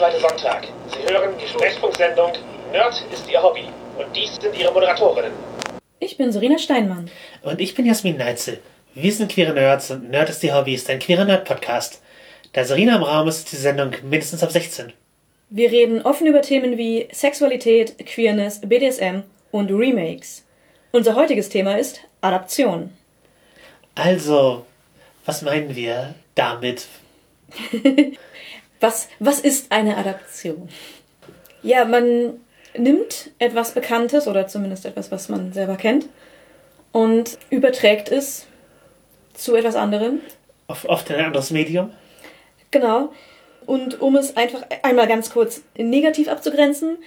zweite Sonntag. Sie hören die Sprechfunksendung Nerd ist Ihr Hobby. Und dies sind Ihre Moderatorinnen. Ich bin Serena Steinmann. Und ich bin Jasmin Neitzel. Wir sind queere Nerds und Nerd ist Ihr Hobby ist ein queerer Nerd-Podcast. Da Serena im Raum ist, ist die Sendung mindestens ab 16. Wir reden offen über Themen wie Sexualität, Queerness, BDSM und Remakes. Unser heutiges Thema ist Adaption. Also, was meinen wir damit? Was, was ist eine Adaption? Ja, man nimmt etwas Bekanntes oder zumindest etwas, was man selber kennt und überträgt es zu etwas anderem. Oft in ein anderes Medium? Genau. Und um es einfach einmal ganz kurz negativ abzugrenzen,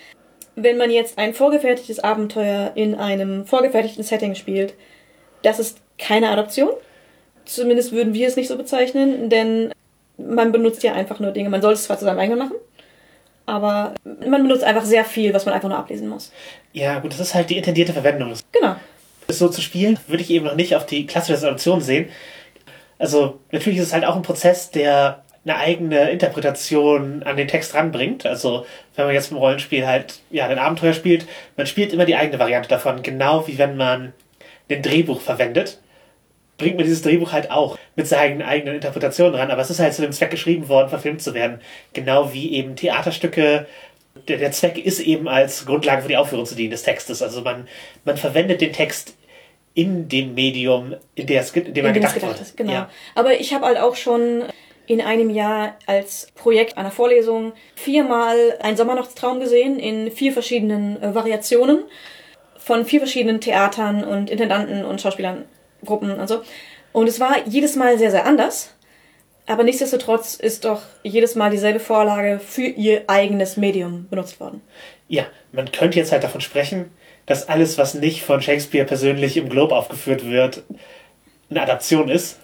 wenn man jetzt ein vorgefertigtes Abenteuer in einem vorgefertigten Setting spielt, das ist keine Adaption. Zumindest würden wir es nicht so bezeichnen, denn man benutzt ja einfach nur Dinge. Man sollte es zwar zu seinem eigenen machen, aber man benutzt einfach sehr viel, was man einfach nur ablesen muss. Ja, gut, das ist halt die intendierte Verwendung. Genau. So zu spielen, würde ich eben noch nicht auf die klassische Adaption sehen. Also, natürlich ist es halt auch ein Prozess, der eine eigene Interpretation an den Text ranbringt. Also, wenn man jetzt im Rollenspiel halt, ja, ein Abenteuer spielt, man spielt immer die eigene Variante davon, genau wie wenn man ein Drehbuch verwendet bringt man dieses Drehbuch halt auch mit seinen eigenen Interpretationen ran. Aber es ist halt zu dem Zweck geschrieben worden, verfilmt zu werden. Genau wie eben Theaterstücke. Der, der Zweck ist eben als Grundlage für die Aufführung zu dienen des Textes. Also man, man verwendet den Text in dem Medium, in, der es, in dem er gedacht, gedacht ist. Genau. Ja. Aber ich habe halt auch schon in einem Jahr als Projekt einer Vorlesung viermal einen Sommernachtstraum gesehen in vier verschiedenen äh, Variationen von vier verschiedenen Theatern und Intendanten und Schauspielern Gruppen und so. Und es war jedes Mal sehr, sehr anders. Aber nichtsdestotrotz ist doch jedes Mal dieselbe Vorlage für ihr eigenes Medium benutzt worden. Ja, man könnte jetzt halt davon sprechen, dass alles, was nicht von Shakespeare persönlich im Globe aufgeführt wird, eine Adaption ist.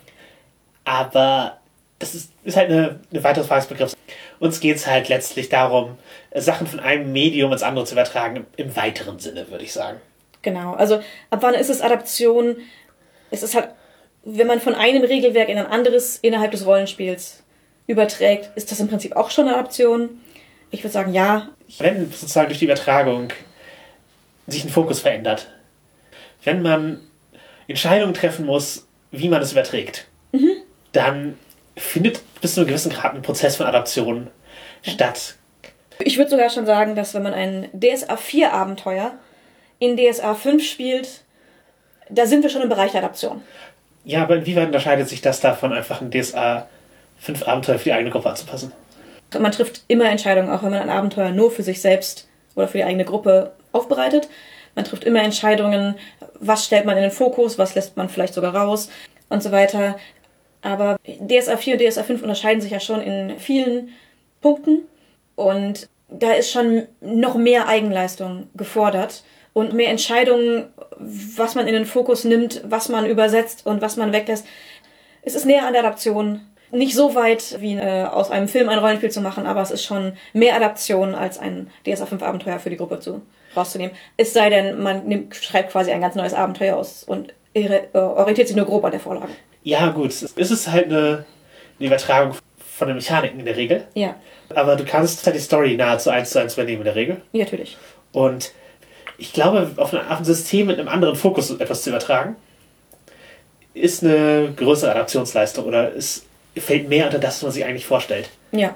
Aber das ist, ist halt eine, eine weitere Frage des Begriffs. Uns geht es halt letztlich darum, Sachen von einem Medium ins andere zu übertragen, im weiteren Sinne, würde ich sagen. Genau, also ab wann ist es Adaption? Es ist halt, wenn man von einem Regelwerk in ein anderes innerhalb des Rollenspiels überträgt, ist das im Prinzip auch schon eine Adaption. Ich würde sagen, ja. Wenn sozusagen durch die Übertragung sich ein Fokus verändert, wenn man Entscheidungen treffen muss, wie man es überträgt, mhm. dann findet bis zu einem gewissen Grad ein Prozess von Adaption statt. Ich würde sogar schon sagen, dass wenn man ein DSA 4 Abenteuer in DSA 5 spielt, da sind wir schon im Bereich der Adaption. Ja, aber inwieweit unterscheidet sich das davon, einfach ein DSA 5 Abenteuer für die eigene Gruppe anzupassen? Man trifft immer Entscheidungen, auch wenn man ein Abenteuer nur für sich selbst oder für die eigene Gruppe aufbereitet. Man trifft immer Entscheidungen, was stellt man in den Fokus, was lässt man vielleicht sogar raus und so weiter. Aber DSA 4 und DSA 5 unterscheiden sich ja schon in vielen Punkten und da ist schon noch mehr Eigenleistung gefordert und mehr Entscheidungen, was man in den Fokus nimmt, was man übersetzt und was man weglässt. Es ist näher an der Adaption. Nicht so weit wie äh, aus einem Film ein Rollenspiel zu machen, aber es ist schon mehr Adaption als ein DSA 5 Abenteuer für die Gruppe zu rauszunehmen. Es sei denn, man nimmt, schreibt quasi ein ganz neues Abenteuer aus und äh, orientiert sich nur grob an der Vorlage. Ja, gut. Es ist halt eine, eine Übertragung von den Mechaniken in der Regel. Ja. Aber du kannst halt die Story nahezu eins zu eins übernehmen in der Regel. Ja, natürlich. Und ich glaube, auf ein, auf ein System mit einem anderen Fokus etwas zu übertragen, ist eine größere Adaptionsleistung oder es fällt mehr unter das, was man sich eigentlich vorstellt. Ja.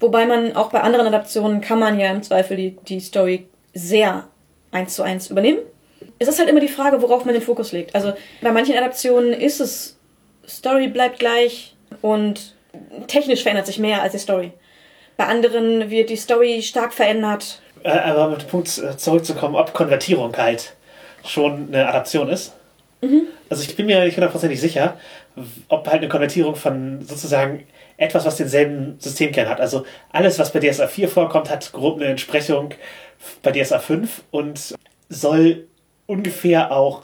Wobei man auch bei anderen Adaptionen kann man ja im Zweifel die, die Story sehr eins zu eins übernehmen. Es ist halt immer die Frage, worauf man den Fokus legt. Also bei manchen Adaptionen ist es, Story bleibt gleich und technisch verändert sich mehr als die Story. Bei anderen wird die Story stark verändert äh, aber mit dem Punkt äh, zurückzukommen, ob Konvertierung halt schon eine Adaption ist. Mhm. Also ich bin mir nicht hundertprozentig sicher, ob halt eine Konvertierung von sozusagen etwas, was denselben Systemkern hat. Also alles, was bei DSA 4 vorkommt, hat grob eine Entsprechung bei DSA 5 und soll ungefähr auch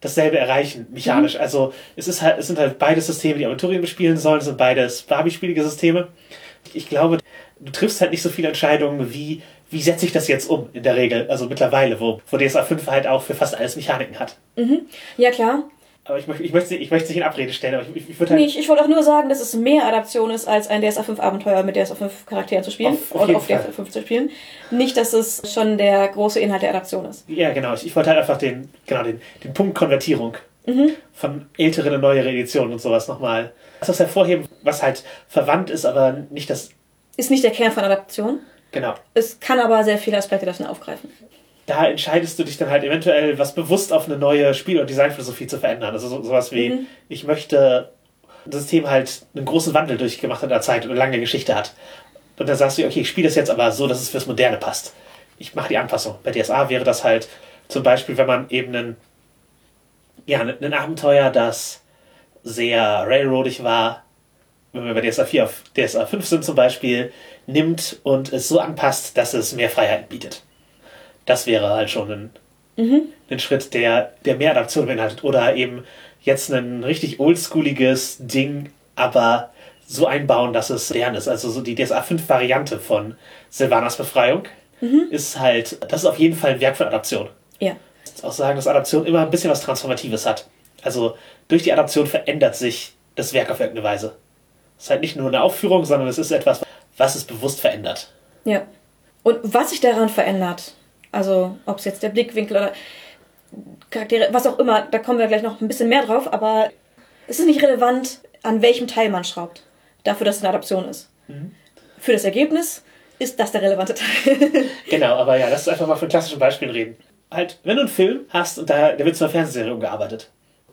dasselbe erreichen, mechanisch. Mhm. Also es ist halt, es sind halt beide Systeme, die Aventurien bespielen sollen, es sind beides Barbie-spielige Systeme. Ich glaube, du triffst halt nicht so viele Entscheidungen wie wie setze ich das jetzt um in der Regel, also mittlerweile, wo, wo DSA 5 halt auch für fast alles Mechaniken hat. Mhm. Ja, klar. Aber ich, möchte- ich möchte ich möchte es nicht in Abrede stellen, aber ich, ich würde halt. Nee, ich, ich wollte auch nur sagen, dass es mehr Adaption ist, als ein DSA 5 Abenteuer mit DSA 5 Charakteren zu spielen Auf- auf und auf DSA Fall. 5 zu spielen. Nicht, dass es schon der große Inhalt der Adaption ist. Ja, genau. Ich, ich wollte halt einfach den, genau, den, den Punkt Konvertierung von älteren und neueren Editionen und sowas nochmal. Das hervorheben, was halt verwandt ist, aber nicht das. Ist nicht der Kern von Adaption. Genau. Es kann aber sehr viele Aspekte davon aufgreifen. Da entscheidest du dich dann halt eventuell, was bewusst auf eine neue Spiel- und Designphilosophie zu verändern. Also so, sowas wie, Mhm. ich möchte ein System halt einen großen Wandel durchgemacht in der Zeit und eine lange Geschichte hat. Und dann sagst du, okay, ich spiele das jetzt aber so, dass es fürs Moderne passt. Ich mache die Anpassung. Bei DSA wäre das halt zum Beispiel, wenn man eben einen, ja, ein Abenteuer, das sehr railroadig war, wenn wir bei DSA 4 auf DSA 5 sind zum Beispiel, nimmt und es so anpasst, dass es mehr Freiheiten bietet. Das wäre halt schon ein, ein Schritt, der, der mehr Adaption beinhaltet. Oder eben jetzt ein richtig oldschooliges Ding, aber so einbauen, dass es modern ist. Also so die DSA 5 Variante von Silvanas Befreiung ist halt, das ist auf jeden Fall ein Werk von Adaption. Ja. Ich auch sagen, dass Adaption immer ein bisschen was Transformatives hat. Also durch die Adaption verändert sich das Werk auf irgendeine Weise. Es ist halt nicht nur eine Aufführung, sondern es ist etwas, was es bewusst verändert. Ja. Und was sich daran verändert, also ob es jetzt der Blickwinkel oder Charaktere, was auch immer, da kommen wir gleich noch ein bisschen mehr drauf, aber es ist nicht relevant, an welchem Teil man schraubt. Dafür, dass es eine Adaption ist. Für das Ergebnis ist das der relevante Teil. Genau, aber ja, lass uns einfach mal von klassischen Beispielen reden. Halt, wenn du einen Film hast und da, der wird zu einer Fernsehserie umgearbeitet,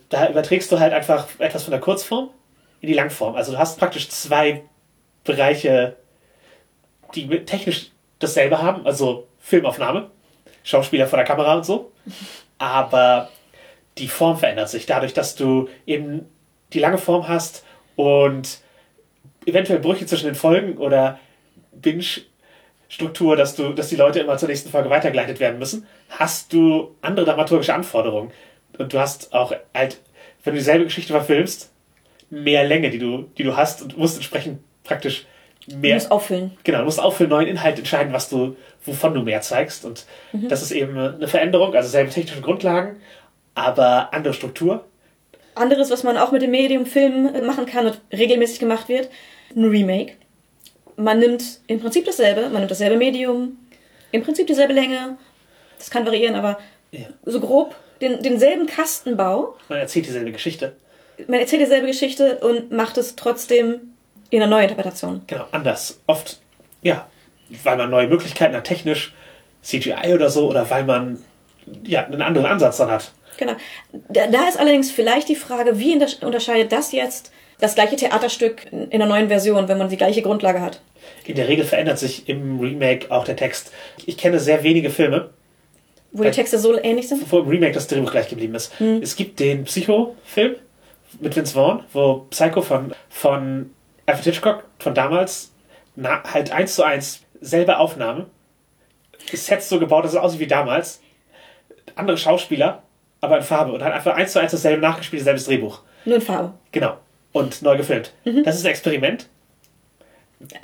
da überträgst du halt einfach etwas von der Kurzform in die Langform. Also du hast praktisch zwei Bereiche, die technisch dasselbe haben, also Filmaufnahme, Schauspieler vor der Kamera und so, aber die Form verändert sich dadurch, dass du eben die lange Form hast und eventuell Brüche zwischen den Folgen oder Binge-Struktur, dass dass die Leute immer zur nächsten Folge weitergeleitet werden müssen, hast du andere dramaturgische Anforderungen. Und du hast auch halt, wenn du dieselbe Geschichte verfilmst, mehr Länge, die du, die du hast und musst entsprechend praktisch Du mehr. musst auffüllen. Genau, du musst auch für neuen Inhalt entscheiden, was du, wovon du mehr zeigst. Und das ist eben eine Veränderung, also selbe technische Grundlagen, aber andere Struktur. Anderes, was man auch mit dem Medium Film machen kann und regelmäßig gemacht wird, ein Remake. Man nimmt im Prinzip dasselbe, man nimmt dasselbe Medium, im Prinzip dieselbe Länge. Das kann variieren, aber Ja. so grob den, denselben Kastenbau. Man erzählt dieselbe Geschichte. Man erzählt dieselbe Geschichte und macht es trotzdem in einer Neuinterpretation. Genau, anders. Oft, ja, weil man neue Möglichkeiten hat, technisch, CGI oder so, oder weil man ja einen anderen Ansatz dann hat. Genau. Da, da ist allerdings vielleicht die Frage, wie unterscheidet das jetzt das gleiche Theaterstück in einer neuen Version, wenn man die gleiche Grundlage hat? In der Regel verändert sich im Remake auch der Text. Ich kenne sehr wenige Filme, Wo die Texte so ähnlich sind? wo im Remake das Drehbuch gleich geblieben ist. Es gibt den Psycho-Film mit Vince Vaughn, wo Psycho von, von Alfred Hitchcock von damals na, halt eins zu eins selbe Aufnahme. Sets so gebaut, dass es aussieht wie damals. Andere Schauspieler, aber in Farbe und halt einfach eins zu eins dasselbe nachgespielt, selbes Drehbuch. Nur in Farbe. Genau. Und neu gefilmt. Das ist ein Experiment.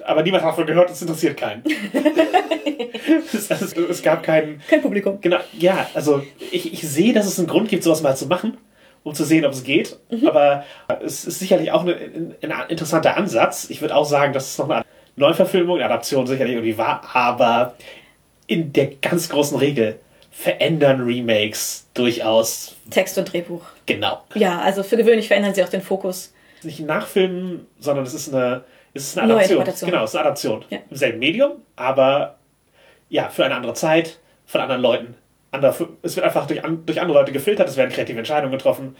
Aber niemand hat davon gehört, es interessiert keinen. es, es, es gab keinen. Kein Publikum. Genau, ja, also ich, ich sehe, dass es einen Grund gibt, sowas mal zu machen, um zu sehen, ob es geht. Aber es ist sicherlich auch eine, ein, ein interessanter Ansatz. Ich würde auch sagen, dass es noch eine Neuverfilmung, eine Adaption sicherlich irgendwie war, aber in der ganz großen Regel verändern Remakes durchaus Text und Drehbuch. genau. Ja, also für gewöhnlich verändern sie auch den Fokus. Nicht Nachfilmen, sondern es ist eine, es ist eine Adaption. Genau, es ist eine Adaption. Ja. Im selben Medium, aber ja, für eine andere Zeit, von anderen Leuten. Andere, es wird einfach durch, durch andere Leute gefiltert, es werden kreative Entscheidungen getroffen.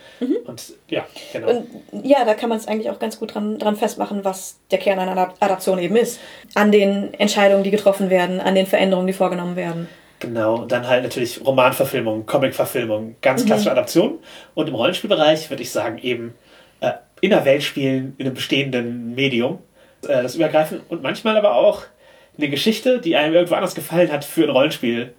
Und ja, genau. Und ja, da kann man es eigentlich auch ganz gut dran, dran festmachen, was der Kern einer Adap- Adaption eben ist. An den Entscheidungen, die getroffen werden, an den Veränderungen, die vorgenommen werden. Genau, und dann halt natürlich Romanverfilmung, Comicverfilmung, ganz klassische Adaption. Und im Rollenspielbereich würde ich sagen, eben äh, in der Welt spielen, in einem bestehenden Medium, äh, das übergreifen und manchmal aber auch eine Geschichte, die einem irgendwo anders gefallen hat, für ein Rollenspiel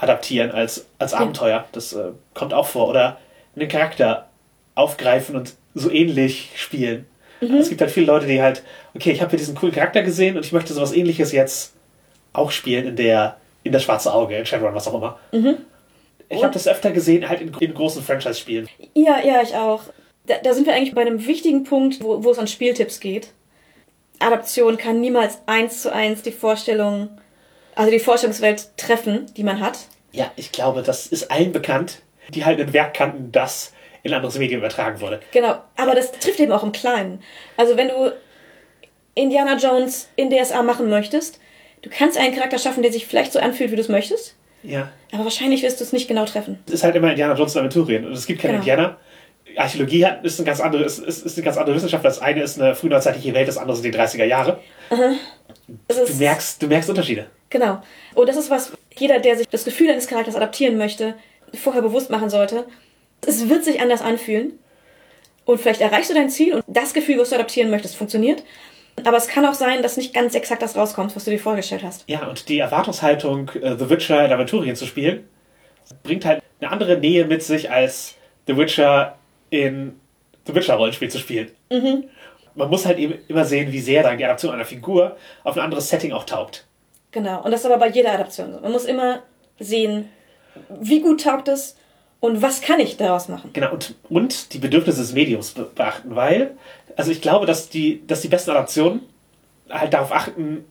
adaptieren als, als Abenteuer. Das äh, kommt auch vor. Oder einen Charakter aufgreifen und so ähnlich spielen. Es gibt halt viele Leute, die halt, okay, ich habe hier diesen coolen Charakter gesehen und ich möchte sowas ähnliches jetzt auch spielen in der in das schwarze Auge, in Shadowrun, was auch immer. Ich habe das öfter gesehen, halt in, in großen Franchise-Spielen. Ja, ja, ich auch. Da, da, sind wir eigentlich bei einem wichtigen Punkt, wo, wo es an Spieltipps geht. Adaption kann niemals eins zu eins die Vorstellung, also die Vorstellungswelt treffen, die man hat. Ja, ich glaube, das ist allen bekannt, die halt ein Werk kannten, das in ein anderes Medium übertragen wurde. Genau, aber das trifft eben auch im Kleinen. Also wenn du Indiana Jones in DSA machen möchtest, du kannst einen Charakter schaffen, der sich vielleicht so anfühlt, wie du es möchtest. Ja. Aber wahrscheinlich wirst du es nicht genau treffen. Es ist halt immer Indiana Jones und Aventurien und es gibt keine Genau. Indianer. Archäologie hat, ist, eine ganz andere, ist, ist, ist eine ganz andere Wissenschaft. Das eine ist eine frühneuzeitliche Welt, das andere sind die 30er Jahre. Es Du merkst, du merkst Unterschiede. Genau. Und das ist was, jeder, der sich das Gefühl eines Charakters adaptieren möchte, vorher bewusst machen sollte. Es wird sich anders anfühlen. Und vielleicht erreichst du dein Ziel und das Gefühl, was du adaptieren möchtest, funktioniert. Aber es kann auch sein, dass nicht ganz exakt das rauskommt, was du dir vorgestellt hast. Ja, und die Erwartungshaltung, äh, The Witcher in Aventurien zu spielen, bringt halt eine andere Nähe mit sich, als The Witcher in The Witcher-Rollenspiel zu spielen. Man muss halt eben immer sehen, wie sehr dann die Adaption einer Figur auf ein anderes Setting auch taugt. Genau. Und das ist aber bei jeder Adaption so. Man muss immer sehen, wie gut taugt es und was kann ich daraus machen. Genau, und, und die Bedürfnisse des Mediums be beachten, weil, also ich glaube, dass die, dass die besten Adaptionen halt darauf achten,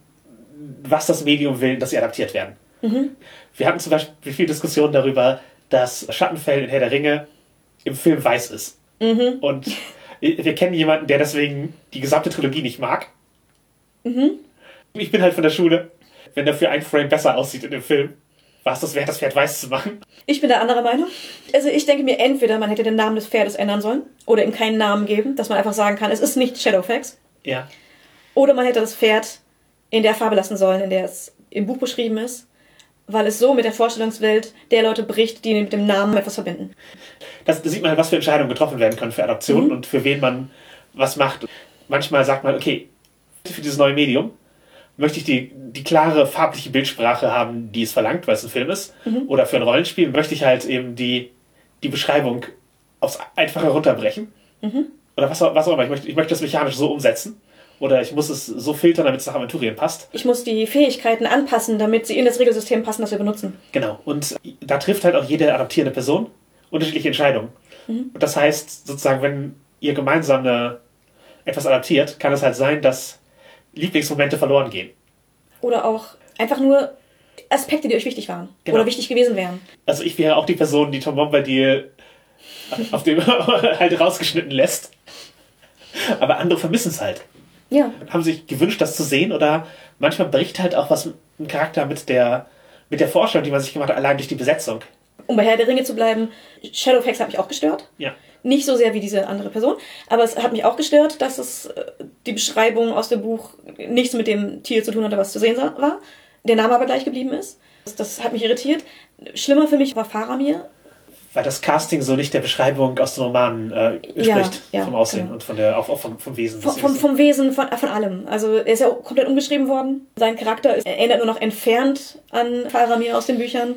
was das Medium will, dass sie adaptiert werden. Wir hatten zum Beispiel viel Diskussion darüber, dass Schattenfell in Herr der Ringe im Film weiß ist. Und wir kennen jemanden, der deswegen die gesamte Trilogie nicht mag. Ich bin halt von der Schule, wenn dafür ein Frame besser aussieht in dem Film, war es das wert, das Pferd weiß zu machen. Ich bin da anderer Meinung. Also ich denke mir, entweder man hätte den Namen des Pferdes ändern sollen oder ihm keinen Namen geben, dass man einfach sagen kann, es ist nicht Shadowfax. Ja. Oder man hätte das Pferd in der Farbe lassen sollen, in der es im Buch beschrieben ist, weil es so mit der Vorstellungswelt der Leute bricht, die mit dem Namen etwas verbinden. das, da sieht man halt, was für Entscheidungen getroffen werden können für Adoptionen und für wen man was macht. Manchmal sagt man, okay, für dieses neue Medium möchte ich die, die klare farbliche Bildsprache haben, die es verlangt, weil es ein Film ist. Oder für ein Rollenspiel möchte ich halt eben die, die Beschreibung aufs Einfache runterbrechen. Oder was auch, was auch immer. Ich möchte, ich möchte das mechanisch so umsetzen. Oder ich muss es so filtern, damit es nach Aventurien passt. Ich muss die Fähigkeiten anpassen, damit sie in das Regelsystem passen, das wir benutzen. Genau. Und da trifft halt auch jede adaptierende Person unterschiedliche Entscheidungen. Und das heißt, sozusagen, wenn ihr gemeinsam eine, etwas adaptiert, kann es halt sein, dass Lieblingsmomente verloren gehen. Oder auch einfach nur Aspekte, die euch wichtig waren. Genau. Oder wichtig gewesen wären. Also ich wäre auch die Person, die Tom Bombadil auf dem halt rausgeschnitten lässt. Aber andere vermissen es halt. Ja. Haben sich gewünscht, das zu sehen oder manchmal bricht halt auch was ein Charakter mit der, mit der Vorstellung, die man sich gemacht hat, allein durch die Besetzung. Um bei Herr der Ringe zu bleiben, Shadowfax hat mich auch gestört. Ja. Nicht so sehr wie diese andere Person, aber es hat mich auch gestört, dass es äh, die Beschreibung aus dem Buch nichts mit dem Tier zu tun hatte, was zu sehen war. Der Name aber gleich geblieben ist. Das, hat mich irritiert. Schlimmer für mich war Faramir. Weil das Casting so nicht der Beschreibung aus den Romanen äh, Ja, entspricht. ja, vom Aussehen genau. und von der, auch, auch vom, vom Wesen. Vom, vom, vom Wesen, von, von allem. Also er ist ja komplett umgeschrieben worden. Sein Charakter ist, er erinnert nur noch entfernt an Faramir aus den Büchern.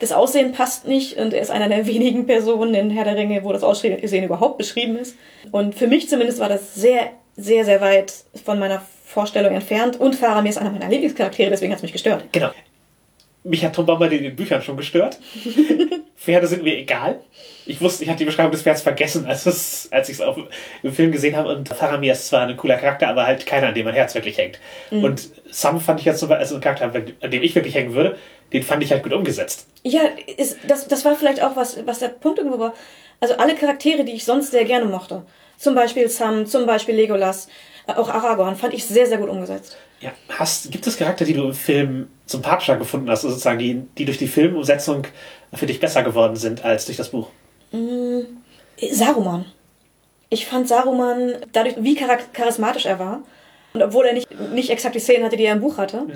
Das Aussehen passt nicht und er ist einer der wenigen Personen in Herr der Ringe, wo das Aussehen überhaupt beschrieben ist. Und für mich zumindest war das sehr, sehr, sehr weit von meiner Vorstellung entfernt. Und Faramir ist einer meiner Lieblingscharaktere, deswegen hat es mich gestört. Genau. Mich hat Tom Bombadil in den Büchern schon gestört. Pferde sind mir egal. Ich wusste, ich hatte die Beschreibung des Pferds vergessen, als, es, als ich es auf im Film gesehen habe. Und Faramir ist zwar ein cooler Charakter, aber halt keiner, an dem mein Herz wirklich hängt. Und Sam fand ich jetzt zum Beispiel, also ein Charakter, an dem ich wirklich hängen würde, den fand ich halt gut umgesetzt. Ja, ist, das, das war vielleicht auch was, was der Punkt irgendwo war. Also alle Charaktere, die ich sonst sehr gerne mochte. Zum Beispiel Sam, zum Beispiel Legolas, äh, auch Aragorn, fand ich sehr, sehr gut umgesetzt. Ja, hast, gibt es Charakter, die du im Film sympathischer gefunden hast, also sozusagen, die, die durch die Filmumsetzung für dich besser geworden sind als durch das Buch? Saruman. Ich fand Saruman, dadurch, wie charismatisch er war, und obwohl er nicht, nicht exakt die Szenen hatte, die er im Buch hatte,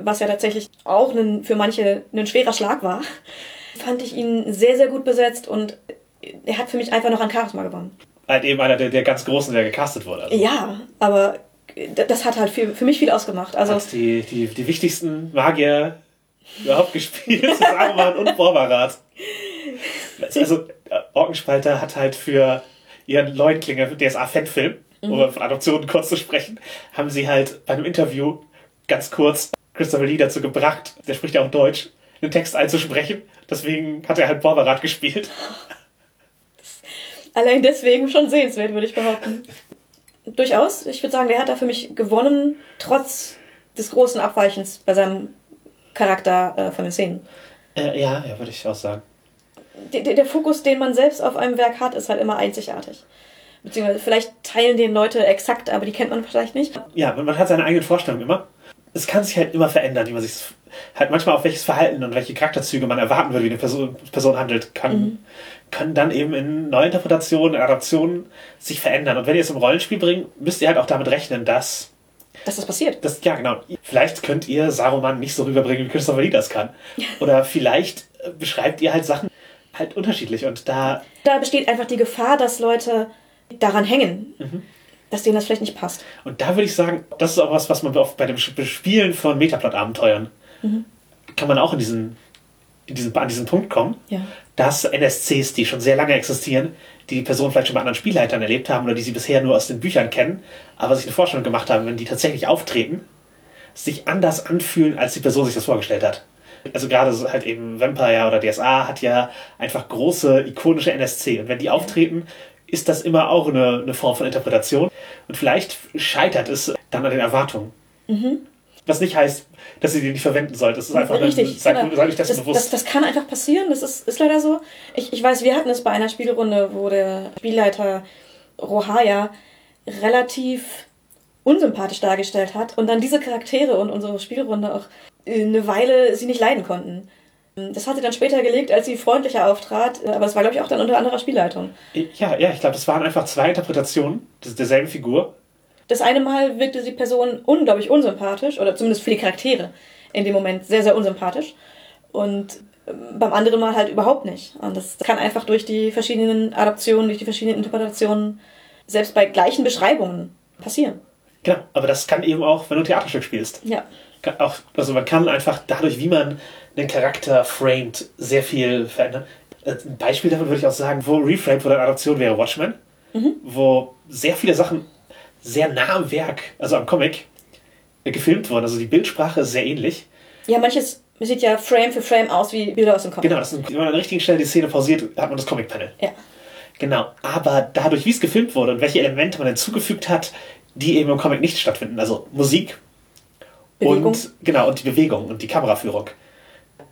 was ja tatsächlich auch ein, für manche ein schwerer Schlag war, fand ich ihn sehr, sehr gut besetzt und er hat für mich einfach noch an Charisma gewonnen. Halt eben einer der, der ganz Großen, der gecastet wurde. Also, Ja, aber das hat halt für, für mich viel ausgemacht. Also, Hast die, die, die wichtigsten Magier überhaupt gespielt, Saruman und Borbarat. Also, äh, Orkenspalter hat halt für ihren Leunklinger DSA-Fan-Film, um von Adoptionen kurz zu sprechen, haben sie halt bei einem Interview ganz kurz Christopher Lee dazu gebracht, der spricht ja auch Deutsch, einen Text einzusprechen. Deswegen hat er halt Borberat gespielt. Allein deswegen schon sehenswert, würde ich behaupten. Durchaus. Ich würde sagen, der hat da für mich gewonnen, trotz des großen Abweichens bei seinem Charakter äh, von den Szenen. Äh, ja, ja, würde ich auch sagen. Der, der Fokus, den man selbst auf einem Werk hat, ist halt immer einzigartig. Beziehungsweise vielleicht teilen den Leute exakt, aber die kennt man vielleicht nicht. Ja, man hat seine eigenen Vorstellungen immer. Es kann sich halt immer verändern, wie man sich halt manchmal auf welches Verhalten und welche Charakterzüge man erwarten würde, wie eine Person, Person handelt, kann, mhm. Können dann eben in Neuinterpretationen, Adaptionen sich verändern. Und wenn ihr es im Rollenspiel bringt, müsst ihr halt auch damit rechnen, dass dass das passiert. Das, ja, genau. Vielleicht könnt ihr Saruman nicht so rüberbringen, wie Christopher Lee das kann. Oder vielleicht äh, beschreibt ihr halt Sachen halt unterschiedlich und da. Da besteht einfach die Gefahr, dass Leute daran hängen. Mhm. Dass denen das vielleicht nicht passt. Und da würde ich sagen, das ist auch was, was man oft bei dem Spielen von Metaplot-Abenteuern mhm. kann man auch in diesen, diesen, an diesen Punkt kommen, ja. dass NSCs, die schon sehr lange existieren, die die Personen vielleicht schon bei anderen Spielleitern erlebt haben oder die sie bisher nur aus den Büchern kennen, aber sich eine Vorstellung gemacht haben, wenn die tatsächlich auftreten, sich anders anfühlen, als die Person sich das vorgestellt hat. Also gerade so halt eben Vampire oder DSA hat ja einfach große, ikonische NSC. Und wenn die auftreten, ist das immer auch eine, eine Form von Interpretation. Und vielleicht scheitert es dann an den Erwartungen. Mhm. Was nicht heißt, dass ihr die nicht verwenden sollt. Das ist einfach Richtig, ein, seid, genau. seid euch das, das bewusst. Das, das, kann einfach passieren, das ist, ist leider so. Ich, ich weiß, wir hatten es bei einer Spielrunde, wo der Spielleiter Rohaya relativ unsympathisch dargestellt hat und dann diese Charaktere und unsere Spielrunde auch eine Weile sie nicht leiden konnten. Das hatte dann später gelegt, als sie freundlicher auftrat, aber es war, glaube ich, auch dann unter anderer Spielleitung. Ja, ja, ich glaube, das waren einfach zwei Interpretationen derselben Figur. Das eine Mal wirkte die Person unglaublich unsympathisch, oder zumindest für die Charaktere in dem Moment sehr, sehr unsympathisch. Und ähm, beim anderen Mal halt überhaupt nicht. Und das kann einfach durch die verschiedenen Adaptionen, durch die verschiedenen Interpretationen, selbst bei gleichen Beschreibungen passieren. Genau, aber das kann eben auch, wenn du Theaterstück spielst. Ja. Auch, also man kann einfach dadurch, wie man einen Charakter framed, sehr viel verändern. Äh, ein Beispiel davon würde ich auch sagen, wo Reframed von der Adaption wäre Watchmen, mhm. wo sehr viele Sachen sehr nah am Werk, also am Comic, gefilmt wurden. Also die Bildsprache ist sehr ähnlich. Ja, manches sieht ja Frame für Frame aus wie Bilder aus dem Comic. Genau, das ist, wenn man an der richtigen Stelle die Szene pausiert, hat man das Comic-Panel. Ja. Genau, aber dadurch, wie es gefilmt wurde und welche Elemente man hinzugefügt hat, die eben im Comic nicht stattfinden, also Musik Bewegung. und genau und die Bewegung und die Kameraführung,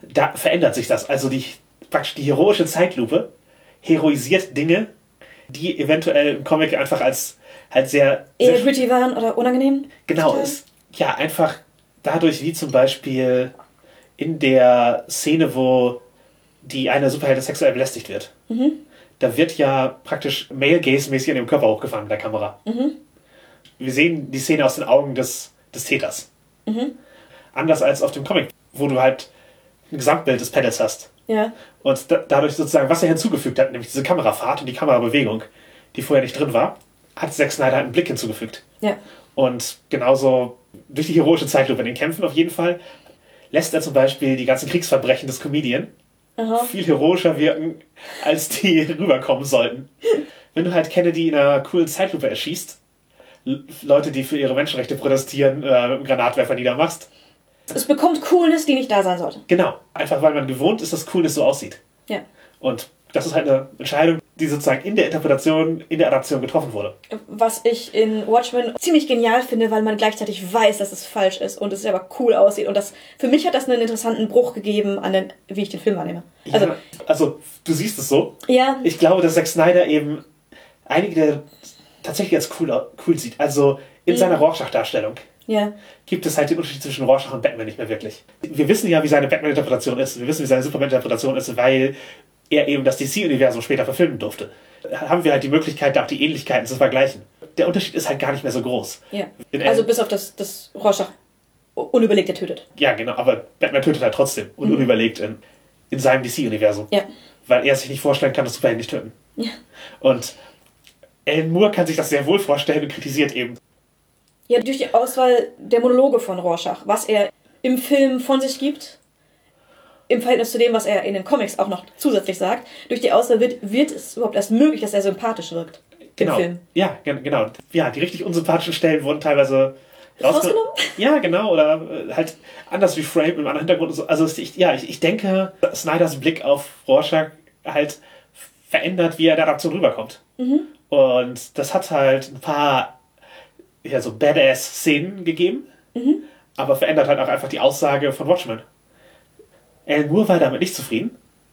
da verändert sich das. Also die praktisch die heroische Zeitlupe heroisiert Dinge, die eventuell im Comic einfach als halt sehr. Eher gritty waren oder unangenehm? Genau, ist ja einfach dadurch, wie zum Beispiel in der Szene, wo die eine Superheldin sexuell belästigt wird. Mhm. Da wird ja praktisch Male Gaze-mäßig an dem Körper hochgefahren mit der Kamera. Mhm. Wir sehen die Szene aus den Augen des, des Täters. Mhm. Anders als auf dem Comic, wo du halt ein Gesamtbild des Panels hast. Ja. Und da, dadurch sozusagen, was er hinzugefügt hat, nämlich diese Kamerafahrt und die Kamerabewegung, die vorher nicht drin war, hat Zack Snyder einen Blick hinzugefügt. Ja. Und genauso durch die heroische Zeitlupe in den Kämpfen auf jeden Fall lässt er zum Beispiel die ganzen Kriegsverbrechen des Comedian Aha. viel heroischer wirken, als die rüberkommen sollten. Wenn du halt Kennedy in einer coolen Zeitlupe erschießt, Leute, die für ihre Menschenrechte protestieren, äh, Granatwerfer niedermachst. Es bekommt Coolness, die nicht da sein sollte. Genau. Einfach weil man gewohnt ist, dass Coolness so aussieht. Ja. Und das ist halt eine Entscheidung, die sozusagen in der Interpretation, in der Adaption getroffen wurde. Was ich in Watchmen ziemlich genial finde, weil man gleichzeitig weiß, dass es falsch ist und es aber cool aussieht. Und das, für mich hat das einen interessanten Bruch gegeben, an den, wie ich den Film wahrnehme. Also, ja, also du siehst es so. Ja. Ich glaube, dass Zack Snyder eben einige der tatsächlich als cool, cool sieht. Also in mhm. seiner Rorschach-Darstellung. Ja. Gibt es halt den Unterschied zwischen Rorschach und Batman nicht mehr wirklich. Wir wissen ja, wie seine Batman-Interpretation ist. Wir wissen, wie seine Superman-Interpretation ist, weil er eben das DC-Universum später verfilmen durfte. Da haben wir halt die Möglichkeit, auch die Ähnlichkeiten zu vergleichen. Der Unterschied ist halt gar nicht mehr so groß. Ja. Also bis auf das, das Rorschach unüberlegt er tötet. Ja, genau, aber Batman tötet halt trotzdem und mhm. unüberlegt in, in seinem DC-Universum. Ja. Weil er sich nicht vorstellen kann, dass Superhelden nicht töten. Ja. Und Alan Moore kann sich das sehr wohl vorstellen und kritisiert eben. Ja, durch die Auswahl der Monologe von Rorschach, was er im Film von sich gibt im Verhältnis zu dem, was er in den Comics auch noch zusätzlich sagt, durch die Auswahl wird, wird es überhaupt erst möglich, dass er sympathisch wirkt. Genau. Ja, genau. Ja, die richtig unsympathischen Stellen wurden teilweise Rausgenommen? Ja, genau. Oder äh, halt anders reframed mit einem anderen Hintergrund. und so. Also ich, ja, ich, ich denke, Snyders Blick auf Rorschach halt verändert, wie er der Adaption rüberkommt. Und das hat halt ein paar ja, so Badass-Szenen gegeben, aber verändert halt auch einfach die Aussage von Watchmen. Alan Moore war damit nicht zufrieden.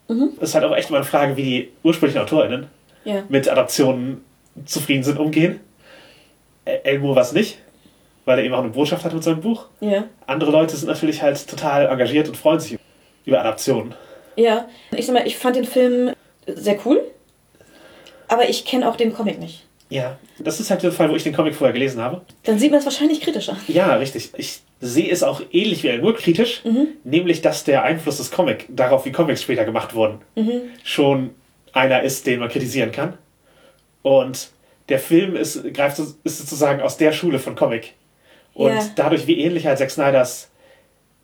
Das ist halt auch echt mal eine Frage, wie die ursprünglichen AutorInnen Ja. mit Adaptionen zufrieden sind, umgehen. Alan Moore war es nicht, weil er eben auch eine Botschaft hat mit seinem Buch. Ja. Andere Leute sind natürlich halt total engagiert und freuen sich über Adaptionen. Ja. Ich sag mal, ich fand den Film sehr cool, aber ich kenne auch den Comic nicht. Ja, das ist halt der Fall, wo ich den Comic vorher gelesen habe. Dann sieht man es wahrscheinlich kritischer. Ja, richtig. Ich sehe es auch ähnlich wie Alan Moore kritisch, nämlich dass der Einfluss des Comic darauf, wie Comics später gemacht wurden, schon einer ist, den man kritisieren kann. Und der Film ist, greift, so- ist sozusagen aus der Schule von Comic. Und Ja. dadurch, wie ähnlich halt Zack Snyders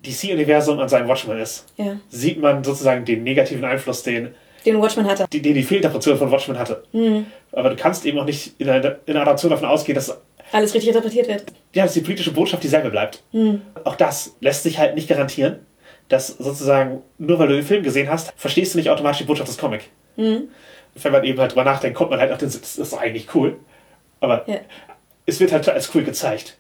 DC-Universum an seinem Watchmen ist, Ja. sieht man sozusagen den negativen Einfluss, den Den Watchmen hatte. die, die, die Fehlinterpretation von Watchmen hatte. Aber du kannst eben auch nicht in einer, in einer Adaption davon ausgehen, dass, Alles richtig interpretiert wird. ja, dass die politische Botschaft dieselbe bleibt. Auch das lässt sich halt nicht garantieren, dass sozusagen, nur weil du den Film gesehen hast, verstehst du nicht automatisch die Botschaft des Comic. Wenn man eben halt drüber nachdenkt, kommt man halt auf den Sitz, das ist eigentlich cool. Aber Ja. es wird halt als cool gezeigt.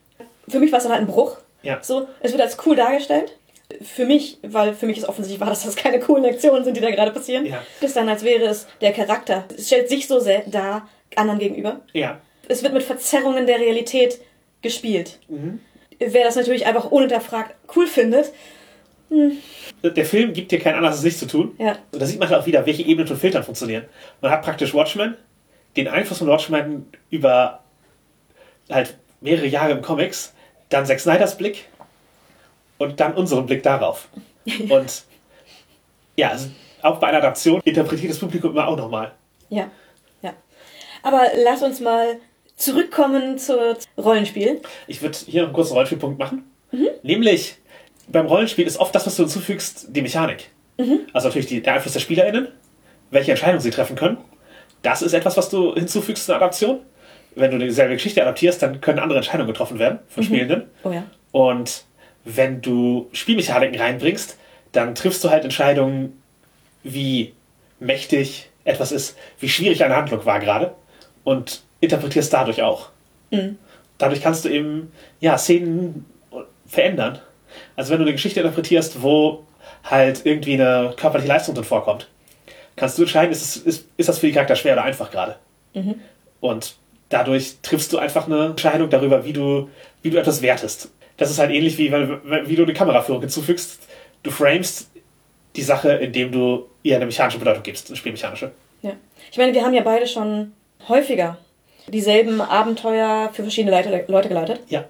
Für mich war es dann halt ein Bruch. Ja. So, es wird als cool dargestellt. Für mich, weil für mich ist offensichtlich war, dass das keine coolen Aktionen sind, die da gerade passieren. Ja. Ist dann, als wäre es der Charakter. Es stellt sich so sehr dar anderen gegenüber. Ja. Es wird mit Verzerrungen der Realität gespielt. Mhm. Wer das natürlich einfach unhinterfragt cool findet, Der Film gibt dir keinen Anlass, es nicht zu tun. ja, Und da sieht man halt auch wieder, welche Ebenen von Filtern funktionieren. Man hat praktisch Watchmen, den Einfluss von Watchmen über halt mehrere Jahre im Comics, dann Zack Snyders Blick und dann unseren Blick darauf. Und ja, also auch bei einer Adaption interpretiert das Publikum immer auch nochmal. ja, ja. Aber lass uns mal zurückkommen zu Rollenspiel. Ich würde hier noch einen kurzen Rollenspielpunkt machen. Nämlich, beim Rollenspiel ist oft das, was du hinzufügst, die Mechanik. Also natürlich die, der Einfluss der SpielerInnen, welche Entscheidungen sie treffen können. Das ist etwas, was du hinzufügst in der Adaption. Wenn du dieselbe Geschichte adaptierst, dann können andere Entscheidungen getroffen werden von Spielenden. Oh ja. Und wenn du Spielmechaniken reinbringst, dann triffst du halt Entscheidungen, wie mächtig etwas ist, wie schwierig eine Handlung war gerade und interpretierst dadurch auch. Dadurch kannst du eben ja, Szenen verändern. Also wenn du eine Geschichte interpretierst, wo halt irgendwie eine körperliche Leistung drin vorkommt, kannst du entscheiden, ist, es, ist, ist das für die Charakter schwer oder einfach gerade. Und dadurch triffst du einfach eine Entscheidung darüber, wie du, wie du etwas wertest. Das ist halt ähnlich wie, wenn, wie du eine Kameraführung hinzufügst. Du framest die Sache, indem du ihr eine mechanische Bedeutung gibst, eine spielmechanische. Ja. Ich meine, wir haben ja beide schon häufiger dieselben Abenteuer für verschiedene Leute, Leute geleitet. Ja.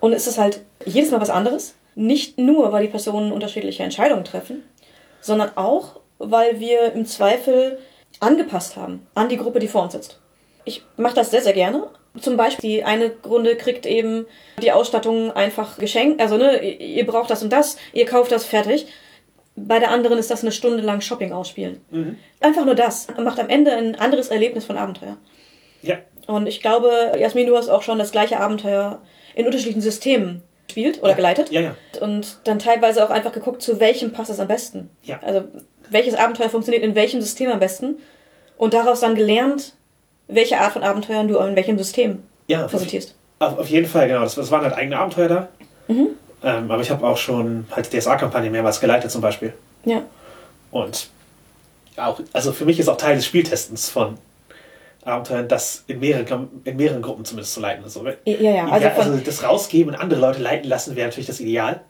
Und es ist halt jedes Mal was anderes. Nicht nur, weil die Personen unterschiedliche Entscheidungen treffen, sondern auch, weil wir im Zweifel angepasst haben an die Gruppe, die vor uns sitzt. Ich mache das sehr, sehr gerne. Zum Beispiel, die eine Runde kriegt eben die Ausstattung einfach geschenkt. Also, ne, ihr braucht das und das, ihr kauft das fertig. Bei der anderen ist das eine Stunde lang Shopping ausspielen. Einfach nur das. Macht am Ende ein anderes Erlebnis von Abenteuer. Ja. Und ich glaube, Jasmin, du hast auch schon das gleiche Abenteuer in unterschiedlichen Systemen gespielt oder geleitet. Ja, ja. Und dann teilweise auch einfach geguckt, zu welchem passt es am besten. Ja. Also, welches Abenteuer funktioniert in welchem System am besten. Und daraus dann gelernt, welche Art von Abenteuern du in welchem System Ja, präsentierst. Auf, auf jeden Fall, genau. Das, das waren halt eigene Abenteuer da. Ähm, aber ich habe auch schon halt DSA-Kampagne mehrmals geleitet zum Beispiel. Ja. Und auch, also für mich ist auch Teil des Spieltestens von Abenteuern, das in mehreren, in mehreren Gruppen zumindest zu leiten. Also, Ja, ja, also ja, also das rausgeben und andere Leute leiten lassen wäre natürlich das Ideal.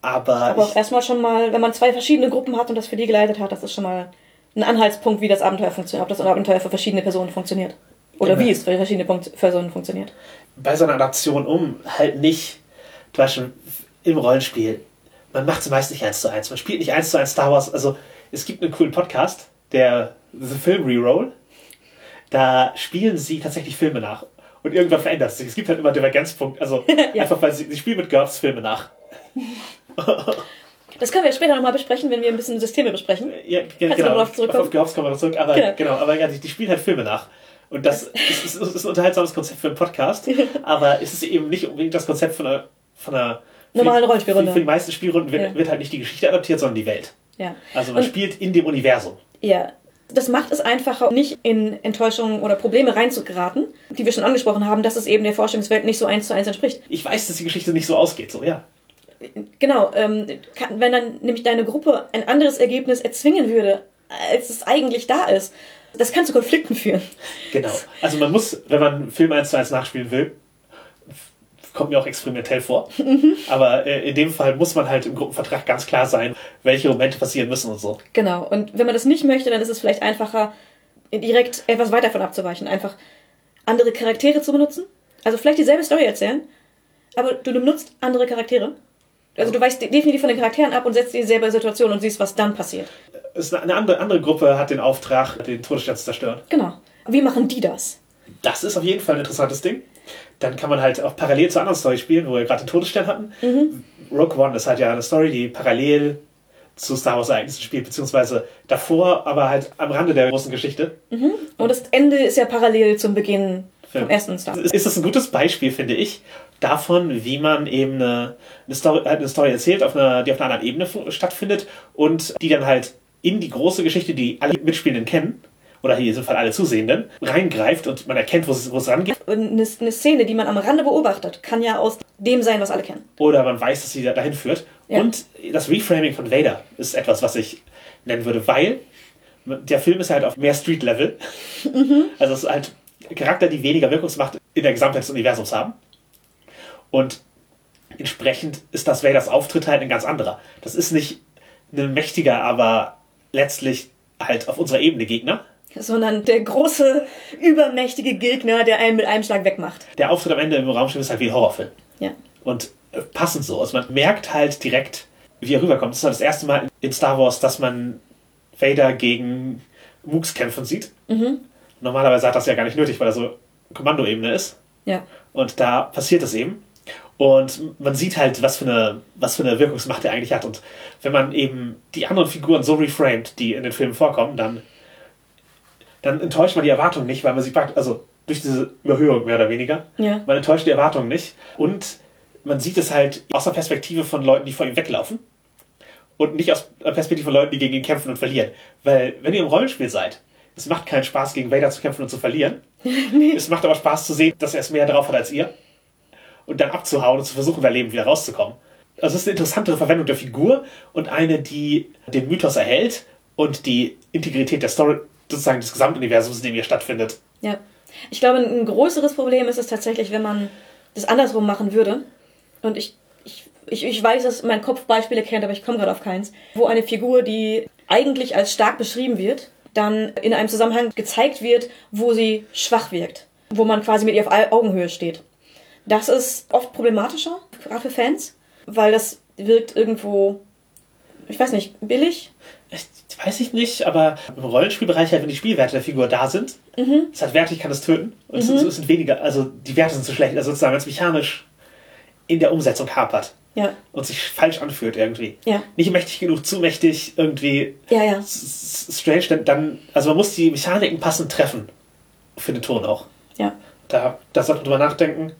Aber, Aber auch erstmal schon mal, wenn man zwei verschiedene Gruppen hat und das für die geleitet hat, das ist schon mal ein Anhaltspunkt, wie das Abenteuer funktioniert. Ob das Abenteuer für verschiedene Personen funktioniert. Oder Genau. wie es für verschiedene Personen funktioniert. bei so einer Adaption um halt nicht, zum Beispiel im Rollenspiel, man macht es meist nicht eins zu eins. Man spielt nicht eins zu eins Star Wars. Also es gibt einen coolen Podcast, der The Film Reroll. Da spielen sie tatsächlich Filme nach. Und irgendwann verändert es sich. Es gibt halt immer Divergenzpunkt. Also Ja. einfach, weil sie, sie spielen mit GURPS Filme nach. Das können wir später nochmal besprechen, wenn wir ein bisschen Systeme besprechen. Ja, ja Kannst du genau. drauf zurückkommen? Auf GURPS kommen wir noch zurück. Aber Genau. genau, aber ja, die, die spielen halt Filme nach. Und das ist, ist, ist ein unterhaltsames Konzept für einen Podcast, aber es ist eben nicht unbedingt das Konzept von einer, von einer Normalen Rollenspielrunde. Für die meisten Spielrunden wird, Ja. wird halt nicht die Geschichte adaptiert, sondern die Welt. Ja. Also man Und- spielt in dem Universum. Ja. Das macht es einfacher, nicht in Enttäuschungen oder Probleme reinzugeraten, die wir schon angesprochen haben, dass es eben der Vorstellungswelt nicht so eins zu eins entspricht. Ich weiß, dass die Geschichte nicht so ausgeht, so ja. Genau, ähm, kann, wenn dann nämlich deine Gruppe ein anderes Ergebnis erzwingen würde, als es eigentlich da ist, das kann zu Konflikten führen. Genau. Also man muss, wenn man einen Film 1 zu 1 nachspielen will, kommt mir auch experimentell vor, aber äh, in dem Fall muss man halt im Gruppenvertrag ganz klar sein, welche Momente passieren müssen und so. Genau, und wenn man das nicht möchte, dann ist es vielleicht einfacher, direkt etwas weiter davon abzuweichen. Einfach andere Charaktere zu benutzen. Also vielleicht dieselbe Story erzählen, aber du benutzt andere Charaktere. Also du weichst definitiv von den Charakteren ab und setzt dieselbe Situation und siehst, was dann passiert. Ist eine andere, andere Gruppe hat den Auftrag, den Todesstern zu zerstören. Genau. Wie machen die das? Das ist auf jeden Fall ein interessantes Ding. Dann kann man halt auch parallel zur anderen Story spielen, wo wir gerade den Todesstern hatten. Rogue One ist halt ja eine Story, die parallel zu Star Wars Ereignissen spielt, beziehungsweise davor, aber halt am Rande der großen Geschichte. Und das Ende ist ja parallel zum Beginn vom Film. ersten Star. Ist das ein gutes Beispiel, finde ich, davon, wie man eben eine, eine, Story, halt eine Story erzählt, auf einer, die auf einer anderen Ebene stattfindet und die dann halt in die große Geschichte, die alle Mitspielenden kennen, oder hier in diesem Fall alle Zusehenden, reingreift und man erkennt, wo es, wo es rangeht. Eine, eine Szene, die man am Rande beobachtet, kann ja aus dem sein, was alle kennen. Oder man weiß, dass sie da- dahin führt. Ja. Und das Reframing von Vader ist etwas, was ich nennen würde, weil der Film ist halt auf mehr Street-Level. Also es ist halt Charakter, die weniger Wirkungsmacht in der Gesamtheit des Universums haben. Und entsprechend ist das Vaders Auftritt halt ein ganz anderer. Das ist nicht ein mächtiger, aber letztlich halt auf unserer Ebene Gegner. Sondern der große, übermächtige Gegner, der einen mit einem Schlag wegmacht. Der Auftritt am Ende im Raumschiff ist halt wie ein Horrorfilm. Ja. Und äh, passend so. Also man merkt halt direkt, wie er rüberkommt. Das ist halt das erste Mal in Star Wars, dass man Vader gegen Mooks kämpfen sieht. Normalerweise hat das ja gar nicht nötig, weil er so Kommandoebene ist. Ja. Und da passiert es eben. Und man sieht halt, was für eine, was für eine Wirkungsmacht er eigentlich hat. Und wenn man eben die anderen Figuren so reframed, die in den Filmen vorkommen, dann, dann enttäuscht man die Erwartungen nicht, weil man sie packt, also durch diese Überhöhung mehr oder weniger. Ja. Man enttäuscht die Erwartungen nicht. Und man sieht es halt aus der Perspektive von Leuten, die vor ihm weglaufen. Und nicht aus der Perspektive von Leuten, die gegen ihn kämpfen und verlieren. Weil, wenn ihr im Rollenspiel seid, es macht keinen Spaß, gegen Vader zu kämpfen und zu verlieren. Es macht aber Spaß zu sehen, dass er es mehr drauf hat als ihr. Und dann abzuhauen und zu versuchen, da lebend wieder rauszukommen. Also es ist eine interessantere Verwendung der Figur und eine, die den Mythos erhält und die Integrität der Story, sozusagen des Gesamtuniversums, in dem hier stattfindet. Ja. Ich glaube, ein größeres Problem ist es tatsächlich, wenn man das andersrum machen würde. Und ich, ich, ich, ich weiß, dass mein Kopf Beispiele kennt, aber ich komme gerade auf keins. Wo eine Figur, die eigentlich als stark beschrieben wird, dann in einem Zusammenhang gezeigt wird, wo sie schwach wirkt. Wo man quasi mit ihr auf Au- Augenhöhe steht. Das ist oft problematischer, gerade für Fans, weil das wirkt irgendwo, ich weiß nicht, billig. Ich, weiß ich nicht, aber im Rollenspielbereich halt, wenn die Spielwerte der Figur da sind, es hat Werte, ich kann es töten. Und es, es sind weniger, also die Werte sind zu schlecht. Also sozusagen, es mechanisch in der Umsetzung hapert Ja, und sich falsch anfühlt irgendwie. Ja. Nicht mächtig genug, zu mächtig, irgendwie ja, ja. strange, dann, dann, also man muss die Mechaniken passend treffen. Für den Ton auch. Ja, Da, da sollte man drüber nachdenken.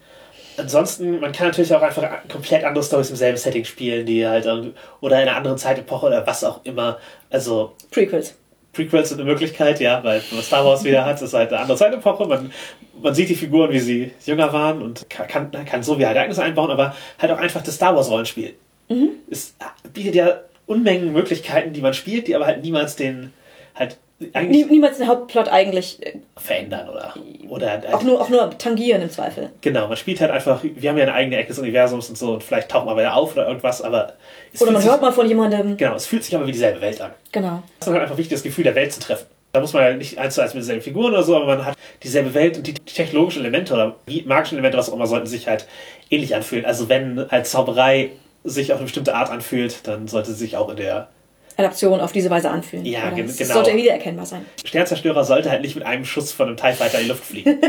Ansonsten, man kann natürlich auch einfach komplett andere Stories im selben Setting spielen, die halt oder in einer anderen Zeitepoche oder was auch immer. Also, Prequels. Prequels sind eine Möglichkeit, ja, weil man Star Wars wieder hat, ist halt eine andere Zeitepoche. Man, man sieht die Figuren, wie sie jünger waren und kann, kann, so wie halt Ereignisse einbauen, aber halt auch einfach das Star Wars Rollenspiel. Es bietet ja Unmengen Möglichkeiten, die man spielt, die aber halt niemals den halt Nie, niemals den Hauptplot eigentlich äh, verändern oder oder halt auch nur, auch nur tangieren im Zweifel. Genau, man spielt halt einfach, wir haben ja eine eigene Ecke des Universums und so und vielleicht taucht man wieder auf oder irgendwas, aber es Oder man sich, hört mal von jemandem. genau, es fühlt sich aber wie dieselbe Welt an. Genau. Es ist halt einfach wichtig, das Gefühl der Welt zu treffen. Da muss man halt nicht eins zu eins mit denselben Figuren oder so, aber man hat dieselbe Welt und die technologischen Elemente oder die magischen Elemente, was auch immer, sollten sich halt ähnlich anfühlen. Also wenn halt Zauberei sich auf eine bestimmte Art anfühlt, dann sollte sie sich auch in der Adaption auf diese Weise anfühlen. Ja, Oder gen- es genau. sollte wiedererkennbar sein. Sternzerstörer sollte halt nicht mit einem Schuss von einem TIE Fighter in die Luft fliegen.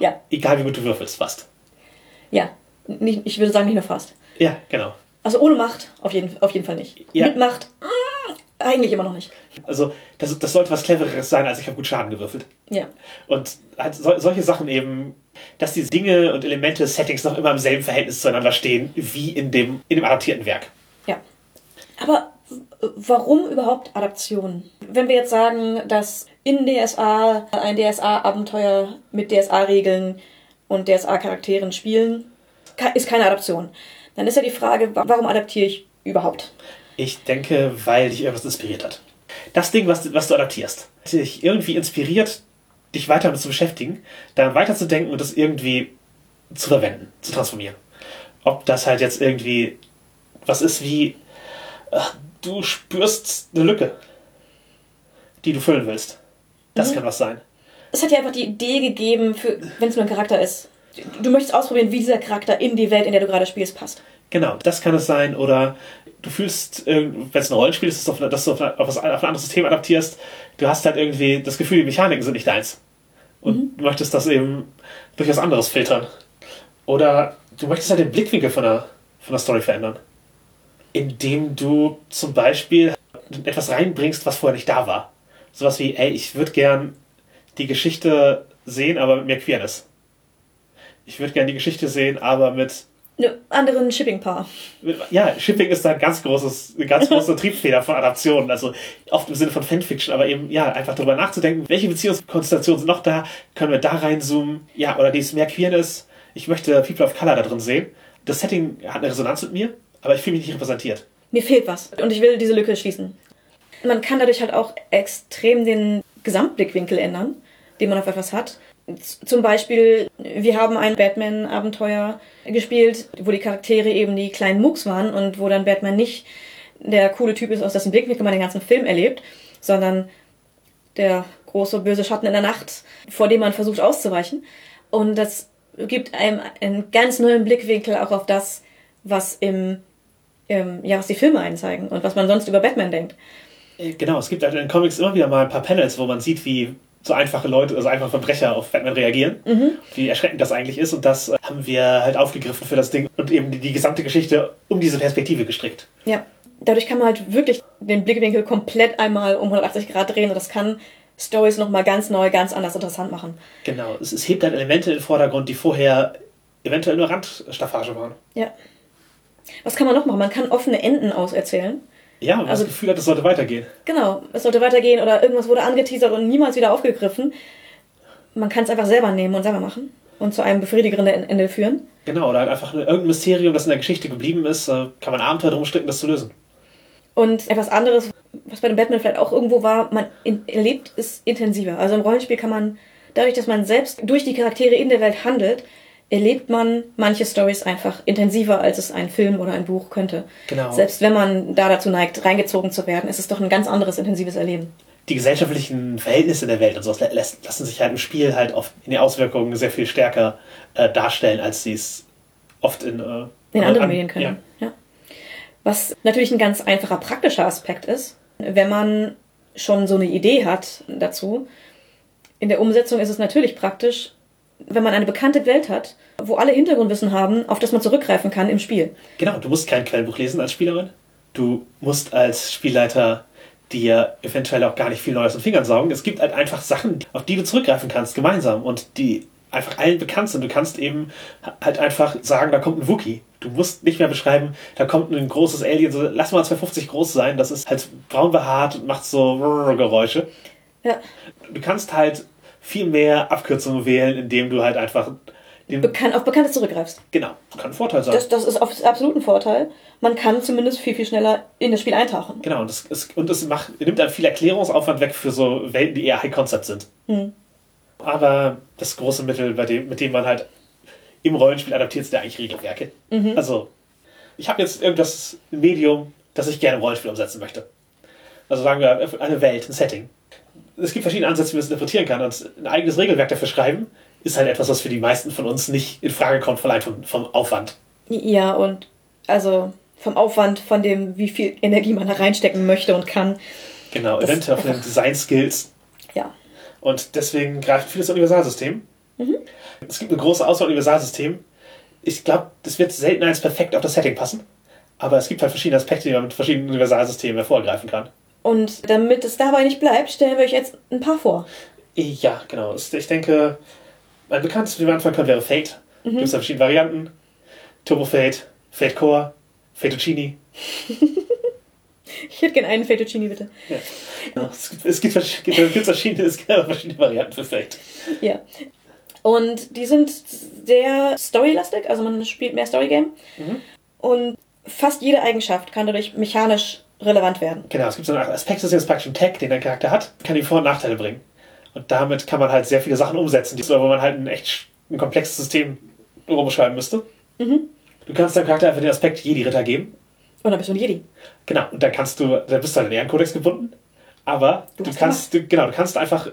Ja, Egal wie gut du würfelst, fast. ja. Nicht, ich würde sagen, nicht nur fast. Ja, genau. Also ohne Macht auf jeden, auf jeden Fall nicht. Ja. Mit Macht, mm, Eigentlich immer noch nicht. Also, das, das sollte was Clevereres sein, als ich habe gut Schaden gewürfelt. Ja. Und halt so, solche Sachen eben, dass diese Dinge und Elemente, Settings noch immer im selben Verhältnis zueinander stehen, wie in dem, in dem adaptierten Werk. Ja. Aber warum überhaupt Adaption? Wenn wir jetzt sagen, dass in DSA ein DSA-Abenteuer mit DSA-Regeln und DSA-Charakteren spielen, ist keine Adaption. Dann ist ja die Frage, wa- warum adaptiere ich überhaupt? Ich denke, weil dich irgendwas inspiriert hat. Das Ding, was, du- was du adaptierst, hat dich irgendwie inspiriert, dich weiter damit zu beschäftigen, daran weiterzudenken und das irgendwie zu verwenden, zu transformieren. Ob das halt jetzt irgendwie was ist wie, du spürst eine Lücke, die du füllen willst. Das kann was sein. Es hat ja einfach die Idee gegeben, wenn es nur ein Charakter ist. Du- Du möchtest ausprobieren, wie dieser Charakter in die Welt, in der du gerade spielst, passt. Genau, das kann es sein. Oder du fühlst, wenn es ein Rollenspiel ist, dass du auf, dass du auf, auf, was- auf ein anderes System adaptierst, du hast halt irgendwie das Gefühl, die Mechaniken sind nicht deins. Und du möchtest das eben durch was anderes filtern. Oder du möchtest halt den Blickwinkel von der, von der Story verändern. Indem du zum Beispiel etwas reinbringst, was vorher nicht da war. Sowas wie, ey, ich würde gern die Geschichte sehen, aber mit mehr Queerness. Ich würde gern die Geschichte sehen, aber mit Eine anderen Shipping-Paar. ja, Shipping ist da ein ganz großes, eine ganz große Triebfeder von Adaptionen. Also oft im Sinne von Fanfiction, aber eben, ja, einfach darüber nachzudenken, welche Beziehungskonstellationen sind noch da, können wir da reinzoomen, ja, oder die ist mehr Queerness. Ich möchte People of Color da drin sehen. Das Setting hat eine Resonanz mit mir, aber ich fühle mich nicht repräsentiert. Mir fehlt was. Und ich will diese Lücke schließen. Man kann dadurch halt auch extrem den Gesamtblickwinkel ändern, den man auf etwas hat. Zum Beispiel, wir haben ein Batman-Abenteuer gespielt, wo die Charaktere eben die kleinen Mooks waren und wo dann Batman nicht der coole Typ ist, aus dessen Blickwinkel man den ganzen Film erlebt, sondern der große böse Schatten in der Nacht, vor dem man versucht auszuweichen. Und das gibt einem einen ganz neuen Blickwinkel auch auf das, was im, im ja, was die Filme einzeigen und was man sonst über Batman denkt. Äh, Genau, es gibt halt in den Comics immer wieder mal ein paar Panels, wo man sieht, wie so einfache Leute, also einfache Verbrecher auf Batman reagieren, wie erschreckend das eigentlich ist. Und das äh, haben wir halt aufgegriffen für das Ding und eben die, die gesamte Geschichte um diese Perspektive gestrickt. Ja. Dadurch kann man halt wirklich den Blickwinkel komplett einmal um 180 Grad drehen und das kann Stories nochmal ganz neu, ganz anders interessant machen. Genau, es, es hebt dann Elemente in den Vordergrund, die vorher eventuell nur Randstaffage waren. Ja. Was kann man noch machen? Man kann offene Enden auserzählen. Ja, Also- das Gefühl hat, es sollte weitergehen. Genau, es sollte weitergehen oder irgendwas wurde angeteasert und niemals wieder aufgegriffen. Man kann es einfach selber nehmen und selber machen und zu einem befriedigenden Ende führen. Genau, oder halt einfach irgendein Mysterium, das in der Geschichte geblieben ist, kann man Abenteuer drum stricken, das zu lösen. Und etwas anderes, was bei dem Batman vielleicht auch irgendwo war, man erlebt es intensiver. Also im Rollenspiel kann man, dadurch, dass man selbst durch die Charaktere in der Welt handelt, erlebt man manche Stories einfach intensiver, als es ein Film oder ein Buch könnte. Genau. Selbst wenn man da dazu neigt, reingezogen zu werden, ist es doch ein ganz anderes intensives Erleben. Die gesellschaftlichen Verhältnisse der Welt und sowas lassen sich halt im Spiel halt oft in den Auswirkungen sehr viel stärker äh, darstellen, als sie es oft in, äh, in anderen an- Medien können. Ja. Was natürlich ein ganz einfacher praktischer Aspekt ist, wenn man schon so eine Idee hat dazu. In der Umsetzung ist es natürlich praktisch, wenn man eine bekannte Welt hat, wo alle Hintergrundwissen haben, auf das man zurückgreifen kann im Spiel. Genau, du musst kein Quellenbuch lesen als Spielerin. Du musst als Spielleiter dir eventuell auch gar nicht viel Neues den Fingern saugen. Es gibt halt einfach Sachen, auf die du zurückgreifen kannst, gemeinsam und die einfach allen bekannt sind. Du kannst eben halt einfach sagen, da kommt ein Wookie. Du musst nicht mehr beschreiben, da kommt ein großes Alien, so, lass mal 250 groß sein, das ist halt braun behaart und macht so Geräusche. Ja. Du kannst halt viel mehr Abkürzungen wählen, indem du halt einfach Bekan auf Bekanntes zurückgreifst. genau, kann ein Vorteil sein. Das, das ist auf absolut ein Vorteil. Man kann zumindest viel, viel schneller in das Spiel eintauchen. Genau, und es, es, und es macht, nimmt dann viel Erklärungsaufwand weg für so Welten, die eher High Concept sind. Hm. Aber das große Mittel, bei dem, mit dem man halt im Rollenspiel adaptiert, sind ja eigentlich Regelwerke. Also, ich habe jetzt irgendwas Medium, das ich gerne im Rollenspiel umsetzen möchte. Also sagen wir eine Welt, ein Setting. Es gibt verschiedene Ansätze, wie man es interpretieren kann. Und ein eigenes Regelwerk dafür schreiben, ist halt etwas, was für die meisten von uns nicht in Frage kommt, allein vom, vom Aufwand. Ja, und also vom Aufwand, von dem, wie viel Energie man da reinstecken möchte und kann. Genau, Das- eventuell von den Design-Skills Ja. Und deswegen greift vieles Universalsystem. Es gibt eine große Auswahl an Universalsystemen. Ich glaube, das wird selten eins perfekt auf das Setting passen. Aber es gibt halt verschiedene Aspekte, die man mit verschiedenen Universalsystemen hervorgreifen kann. Und damit es dabei nicht bleibt, stellen wir euch jetzt ein paar vor. Ja, genau. Ich denke, mein bekanntestes, wie wir anfangen können, wäre Fate. Mhm. Gibt es verschiedene Varianten. Turbo Fate, Fate Core, Fettuccini. ich hätte gerne einen Fettuccini, bitte. Ja. Es, gibt, es, gibt, es, gibt, verschiedene, es gibt verschiedene Varianten für Fate. Ja. Und die sind sehr storylastig, also man spielt mehr Storygame. Mhm. Und fast jede Eigenschaft kann dadurch mechanisch relevant werden. Genau, es gibt so einen Aspekt des praktisch ein Tag, den dein Charakter hat, kann ihm Vor- und Nachteile bringen. Und damit kann man halt sehr viele Sachen umsetzen, wo man halt ein echt ein komplexes System rumschreiben müsste. Mhm. Du kannst deinem Charakter einfach den Aspekt Jedi-Ritter geben. Und dann bist du ein Jedi. Genau, und dann kannst du, dann bist du an den Ehrenkodex gebunden. Aber du, du kannst, du, genau, du kannst einfach,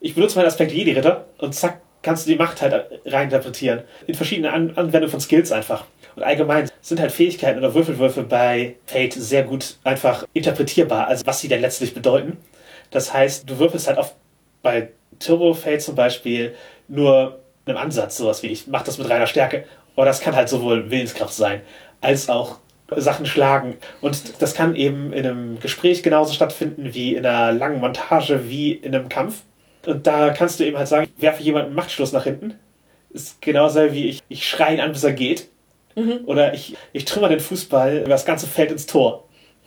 ich benutze meinen Aspekt Jedi-Ritter und zack, kannst du die Macht halt reininterpretieren. In verschiedene An Anwendungen von Skills einfach. Und allgemein sind halt Fähigkeiten oder Würfelwürfe bei Fate sehr gut einfach interpretierbar, also was sie denn letztlich bedeuten. Das heißt, du würfelst halt oft bei Turbo Fate zum Beispiel nur einem Ansatz, sowas wie ich mach das mit reiner Stärke. Aber das kann halt sowohl Willenskraft sein, als auch Sachen schlagen. Und das kann eben in einem Gespräch genauso stattfinden wie in einer langen Montage, wie in einem Kampf. Und da kannst du eben halt sagen, werfe jemanden Machtschluss nach hinten. Ist genauso wie ich, ich schreie ihn an, bis er geht. Mhm. Oder ich, ich trümmer den Fußball über das ganze Feld ins Tor.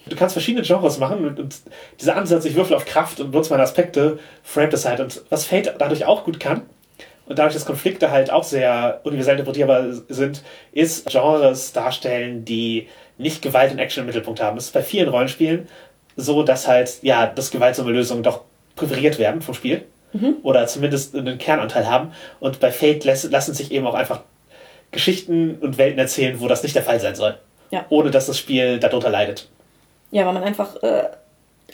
Du kannst verschiedene Genres machen und, und dieser Ansatz, ich würfel auf Kraft und nutze meine Aspekte, framet das halt. Und was Fate dadurch auch gut kann, und dadurch, dass Konflikte halt auch sehr universell interpretierbar sind, ist Genres darstellen, die nicht Gewalt und Action im Mittelpunkt haben. Das ist bei vielen Rollenspielen so, dass halt, ja, das gewaltsame Lösungen doch präferiert werden vom Spiel. Mhm. Oder zumindest einen Kernanteil haben. Und bei Fate lassen sich eben auch einfach Geschichten und Welten erzählen, wo das nicht der Fall sein soll. Ja. Ohne dass das Spiel darunter leidet. Ja, weil man einfach äh,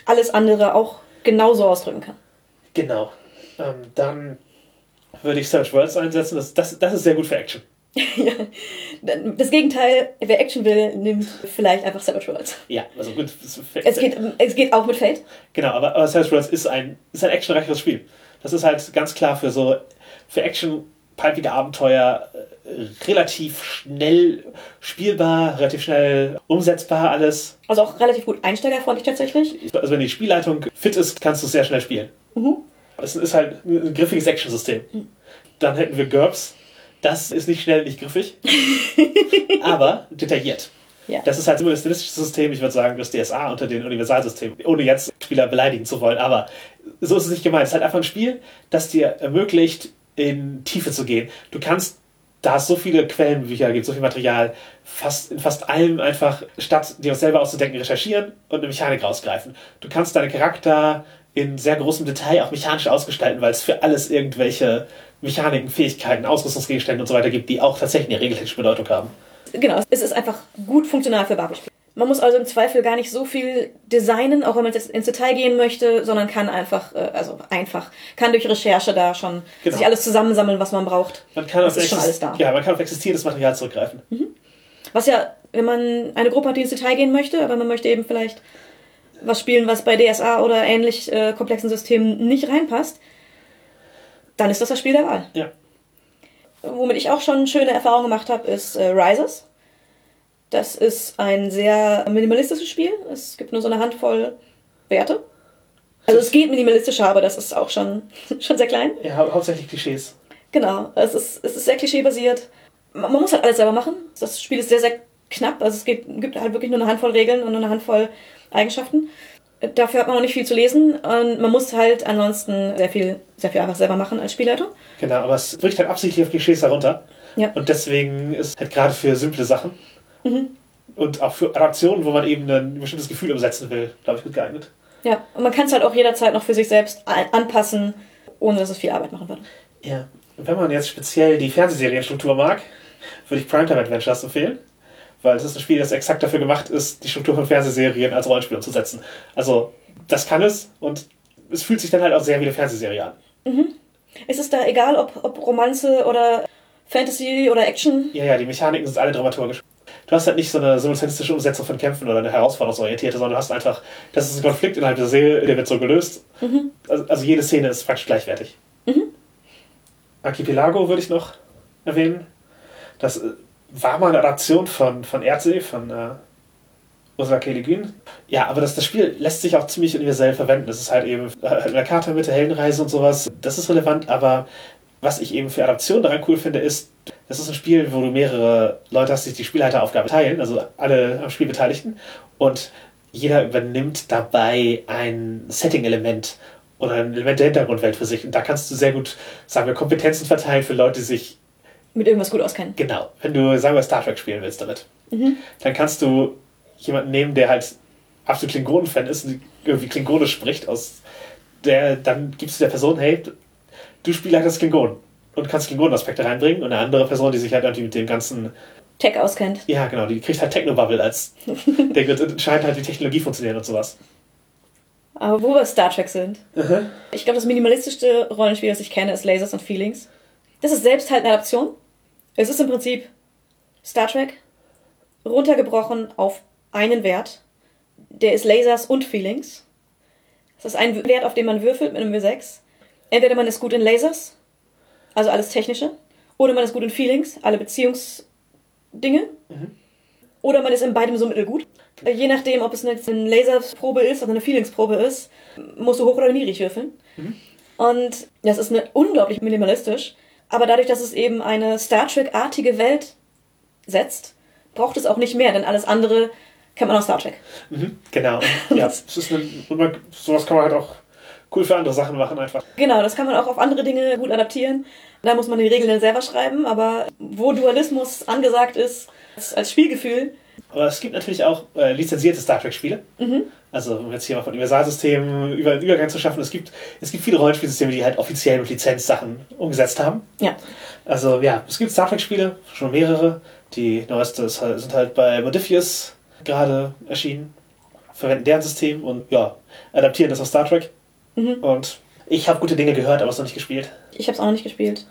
alles andere auch genauso ausdrücken kann. Genau. Ähm, dann würde ich Search Worlds einsetzen. Das, das, das ist sehr gut für Action. ja. Das Gegenteil, wer Action will, nimmt vielleicht einfach Savage Worlds. Ja, also gut. Es geht, es geht auch mit Fate. Genau, aber, aber Savage Worlds ist ein, ist ein actionreicheres Spiel. Das ist halt ganz klar für so, für Action, palpige Abenteuer äh, relativ schnell spielbar, relativ schnell umsetzbar alles. Also auch relativ gut einsteigerfreundlich tatsächlich. Also wenn die Spielleitung fit ist, kannst du es sehr schnell spielen. Mhm. Es ist halt ein griffiges Action-System. Mhm. Dann hätten wir GURPS. Das ist nicht schnell, nicht griffig, aber detailliert. Ja. Das ist halt ein stilistisches System, ich würde sagen, das DSA unter den Universalsystemen, ohne jetzt Spieler beleidigen zu wollen, aber so ist es nicht gemeint. Es ist halt einfach ein Spiel, das dir ermöglicht, in Tiefe zu gehen. Du kannst, da es so viele Quellenbücher gibt, so viel Material, fast in fast allem einfach, statt dir was selber auszudenken, recherchieren und eine Mechanik rausgreifen. Du kannst deinen Charakter in sehr großem Detail auch mechanisch ausgestalten, weil es für alles irgendwelche Mechaniken, Fähigkeiten, Ausrüstungsgegenstände und so weiter gibt, die auch tatsächlich eine regeltechnische Bedeutung haben. Genau, es ist einfach gut funktional für Barbie-Spiele. Man muss also im Zweifel gar nicht so viel designen, auch wenn man jetzt ins Detail gehen möchte, sondern kann einfach, äh, also einfach, kann durch Recherche da schon genau. sich alles zusammensammeln, was man braucht. Man kann das ist schon alles da. Ja, man kann auf existierendes Material zurückgreifen. Mhm. Was ja, wenn man eine Gruppe hat, die ins Detail gehen möchte, aber man möchte eben vielleicht was spielen, was bei DSA oder ähnlich äh, komplexen Systemen nicht reinpasst, dann ist das das Spiel der Wahl. Ja. Womit ich auch schon schöne Erfahrungen gemacht habe, ist äh, Rises. Das ist ein sehr minimalistisches Spiel. Es gibt nur so eine Handvoll Werte. Also es geht minimalistischer, aber das ist auch schon, schon sehr klein. Ja, hau hauptsächlich Klischees. Genau, es ist, es ist sehr klischeebasiert. Man, man muss halt alles selber machen. Das Spiel ist sehr, sehr knapp. Also es geht, gibt halt wirklich nur eine Handvoll Regeln und nur eine Handvoll Eigenschaften. Dafür hat man noch nicht viel zu lesen und man muss halt ansonsten sehr viel, sehr viel einfach selber machen als Spielleiter. Genau, aber es bricht halt absichtlich auf Klischees herunter. Ja. Und deswegen ist halt gerade für simple Sachen mhm. und auch für Adaptionen, wo man eben ein bestimmtes Gefühl umsetzen will, glaube ich, gut geeignet. Ja, und man kann es halt auch jederzeit noch für sich selbst anpassen, ohne dass es viel Arbeit machen würde. Ja, und wenn man jetzt speziell die Fernsehserienstruktur mag, würde ich Primetime Adventures empfehlen weil es ist ein Spiel, das exakt dafür gemacht ist, die Struktur von Fernsehserien als Rollenspiel umzusetzen. Also, das kann es und es fühlt sich dann halt auch sehr wie eine Fernsehserie an. Mhm. Ist es da egal, ob, ob Romanze oder Fantasy oder Action? Ja, ja, die Mechaniken sind alle dramaturgisch. Du hast halt nicht so eine simultanistische Umsetzung von Kämpfen oder eine herausforderungsorientierte, sondern du hast einfach, das ist ein Konflikt innerhalb der Serie, der wird so gelöst. Mhm. Also, also, jede Szene ist praktisch gleichwertig. Mhm. Archipelago würde ich noch erwähnen. Das war mal eine Adaption von, von Erdsee, von äh, Ursula K. Le Guin. Ja, aber das, das Spiel lässt sich auch ziemlich universell verwenden. Das ist halt eben äh, eine Karte mit der Heldenreise und sowas. Das ist relevant, aber was ich eben für Adaption daran cool finde, ist, das ist ein Spiel, wo du mehrere Leute hast, die die Spielleiteraufgabe teilen, also alle am Spiel Beteiligten. Und jeder übernimmt dabei ein Setting-Element oder ein Element der Hintergrundwelt für sich. Und da kannst du sehr gut, sagen wir, Kompetenzen verteilen für Leute, die sich Mit irgendwas gut auskennen. Genau. Wenn du, sagen wir, Star Trek spielen willst damit, dann kannst du jemanden nehmen, der halt absolut Klingonen-Fan ist und irgendwie Klingonisch spricht, aus der, dann gibst du der Person, hey, du spielst halt das Klingon und kannst Klingonen-Aspekte reinbringen und eine andere Person, die sich halt irgendwie mit dem ganzen, Tech auskennt. ja genau, die kriegt halt Technobubble als, der entscheidet halt, wie Technologie funktioniert und sowas. Aber wo wir Star Trek sind. Ich glaube, das minimalistischste Rollenspiel, das ich kenne, ist Lasers and Feelings. Das ist selbst halt eine Adaption. Es ist im Prinzip Star Trek runtergebrochen auf einen Wert. Der ist Lasers und Feelings. Das ist ein Wert, auf den man würfelt mit einem W6. Entweder man ist gut in Lasers, also alles Technische, oder man ist gut in Feelings, alle Beziehungsdinge. Oder man ist in beidem so mittelgut. Äh, Je nachdem, ob es jetzt eine Laserprobe ist oder eine Feelingsprobe ist, musst du hoch oder niedrig würfeln. Und das ist eine unglaublich minimalistisch. Aber dadurch, dass es eben eine Star Trek-artige Welt setzt, braucht es auch nicht mehr, denn alles andere kennt man aus Star Trek. Mhm, genau. Ja, es ist eine, sowas kann man halt auch cool für andere Sachen machen einfach. Genau, das kann man auch auf andere Dinge gut adaptieren. Da muss man die Regeln dann selber schreiben, aber wo Dualismus angesagt ist, als Spielgefühl, Aber es gibt natürlich auch äh, lizenzierte Star Trek-Spiele. Also, um jetzt hier mal von Universalsystemen über einen Übergang zu schaffen, es gibt, es gibt viele Rollenspielsysteme, die halt offiziell mit Lizenzsachen umgesetzt haben. ja. Also, ja, es gibt Star Trek-Spiele, schon mehrere. Die neueste halt, sind halt bei Modifius gerade erschienen. Verwenden deren System und ja, adaptieren das aus Star Trek. Und ich habe gute Dinge gehört, aber es noch nicht gespielt. Ich habe es auch noch nicht gespielt.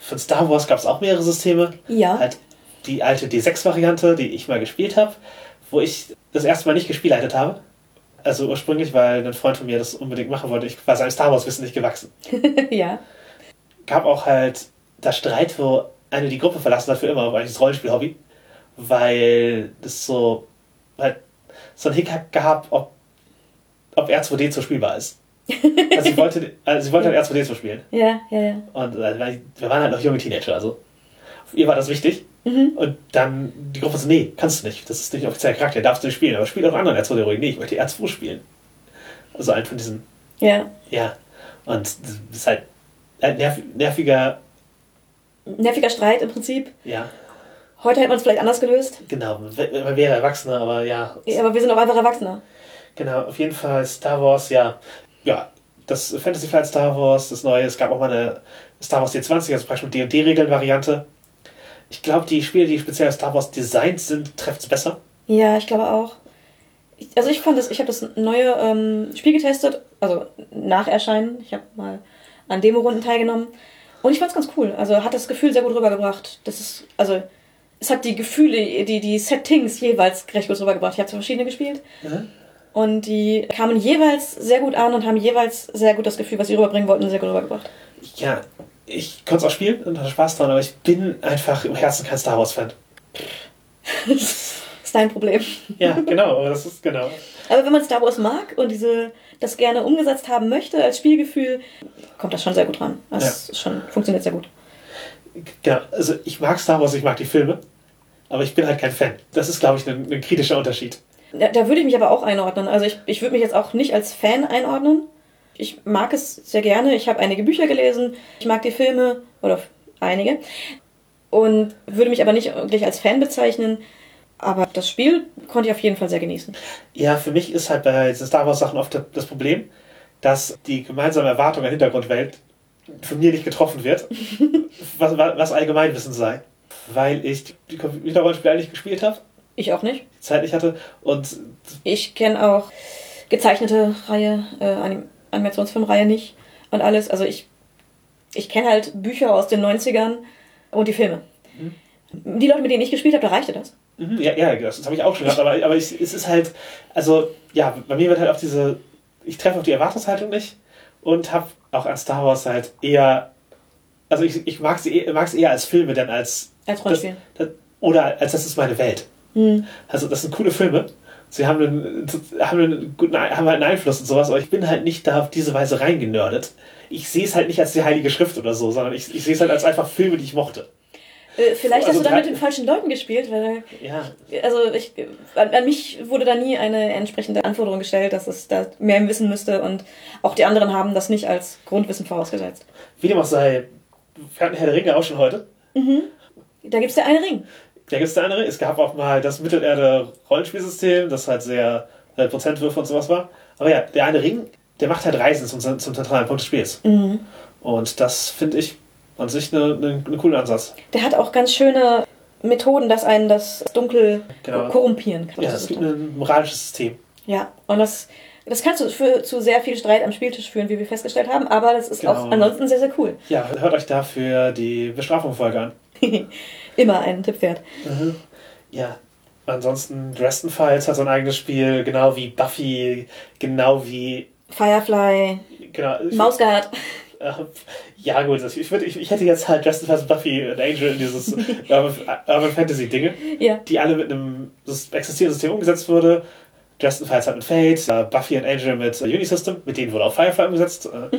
Von Star Wars gab es auch mehrere Systeme. Ja. Halt die alte D6-Variante, die ich mal gespielt habe, wo ich das erste Mal nicht gespielleitet habe. Also ursprünglich, weil ein Freund von mir das unbedingt machen wollte. Ich war seinem Star Wars-Wissen nicht gewachsen. ja. Gab auch halt da Streit, wo eine die Gruppe verlassen hat für immer, aber eigentlich das Rollenspiel-Hobby. Weil das so halt so ein Hickhack gab, ob, ob R2D zu spielbar ist. Also sie wollte, also sie wollte halt R2D zu spielen. Ja, ja, ja. Und äh, wir waren halt noch junge Teenager, also ihr war das wichtig. Und dann die Gruppe so, nee, kannst du nicht. Das ist nicht ein offizieller Charakter, darfst du nicht spielen. Aber spiel auch anderen R2 ruhig. Nee, ich möchte R2 spielen. Also einen von diesen, Ja. ja. Und das ist halt ein nerv nerviger, Nerviger Streit im Prinzip. ja, Heute hätte man es vielleicht anders gelöst. genau. Man wäre Erwachsener, aber ja. Ja, aber wir sind auch einfach Erwachsene. Genau, auf jeden Fall Star Wars, ja. Ja, das Fantasy Flight Star Wars, das neue. Es gab auch mal eine Star Wars D20, also praktisch mit D&D-Regeln-Variante. Ich glaube, die Spiele, die speziell Star Wars designt sind, treffen es besser. Ja, ich glaube auch. Ich, also ich fand das, ich habe das neue ähm, Spiel getestet, also nach Erscheinen. Ich habe mal an Demo-Runden teilgenommen. Und ich fand es ganz cool. Also hat das Gefühl sehr gut rübergebracht. Das ist, also es hat die Gefühle, die, die Settings jeweils recht gut rübergebracht. Ich habe zwei verschiedene gespielt. Und die kamen jeweils sehr gut an und haben jeweils sehr gut das Gefühl, was sie rüberbringen wollten, sehr gut rübergebracht. Ja, ich konnte es auch spielen und hatte Spaß dran, aber ich bin einfach im Herzen kein Star Wars-Fan. ist dein Problem. Ja, genau, aber das ist genau. Aber wenn man Star Wars mag und diese, das gerne umgesetzt haben möchte als Spielgefühl, kommt das schon sehr gut ran. Das ist schon, funktioniert sehr gut. Genau, also ich mag Star Wars, ich mag die Filme, aber ich bin halt kein Fan. Das ist, glaube ich, ein, ein kritischer Unterschied. Da, da würde ich mich aber auch einordnen. Also ich, ich würde mich jetzt auch nicht als Fan einordnen. Ich mag es sehr gerne. Ich habe einige Bücher gelesen. Ich mag die Filme oder einige. Und würde mich aber nicht wirklich als Fan bezeichnen. Aber das Spiel konnte ich auf jeden Fall sehr genießen. Ja, für mich ist halt bei Star Wars-Sachen oft das Problem, dass die gemeinsame Erwartung an Hintergrundwelt von mir nicht getroffen wird, was, was Allgemeinwissen sei. Weil ich die Computerrollenspiele eigentlich gespielt habe, Ich auch nicht. Zeit nicht hatte und Ich kenne auch gezeichnete Reihe, äh, Animationsfilmreihe nicht und alles. Also ich, ich kenne halt Bücher aus den 90ern und die Filme. Die Leute, mit denen ich gespielt habe, da reichte das. Mhm, Ja, ja, das, das habe ich auch schon gehabt, aber, aber ich, es ist halt, also, ja, bei mir wird halt auf diese, ich treffe auf die Erwartungshaltung nicht und habe auch an Star Wars halt eher, also ich, ich mag sie eh- mag es eher als Filme, denn als, Als Rollenspiel. das, das, oder als das ist meine Welt. Also das sind coole Filme sie haben einen, haben einen guten haben halt einen Einfluss und sowas, aber ich bin halt nicht da auf diese Weise reingenördet. Ich sehe es halt nicht als die Heilige Schrift oder so, sondern ich, ich sehe es halt als einfach Filme, die ich mochte. Äh, vielleicht Also hast du da mit den falschen Leuten gespielt, weil Ja, also ich an, an mich wurde da nie eine entsprechende Anforderung gestellt, dass es da mehr wissen müsste und auch die anderen haben das nicht als Grundwissen vorausgesetzt. wie dem auch sei, wir hatten Herr der Ringe auch schon heute. Da gibt's ja einen Ring. Da gibt es der andere. Es gab auch mal das Mittelerde-Rollenspielsystem, das halt sehr äh, Prozentwürfe und sowas war. Aber ja, der eine Ring, der macht halt Reisen zum, zum zentralen Punkt des Spiels. Und das finde ich an sich einen eine, eine coolen Ansatz. Der hat auch ganz schöne Methoden, dass einen das Dunkel Genau. korrumpieren kann. Ja, es gibt ein moralisches System. Ja, und das, das kann zu, für, zu sehr viel Streit am Spieltisch führen, wie wir festgestellt haben, aber das ist Genau. auch ansonsten sehr, sehr cool. Ja, hört euch dafür die Bestrafung-Folge an. Immer ein Tipp wert. Ja. Ansonsten Dresden Files hat so ein eigenes Spiel, genau wie Buffy, genau wie. Firefly, Genau. Äh, Ja, gut, ich, würd, ich, ich hätte jetzt halt Dresden Files, Buffy und Angel in dieses Urban, Fantasy Dinge. Ja. die alle mit einem existierenden System umgesetzt wurde. Dresden Files hat mit Fate, Buffy und Angel mit äh, Unisystem, mit denen wurde auch Firefly umgesetzt. Äh,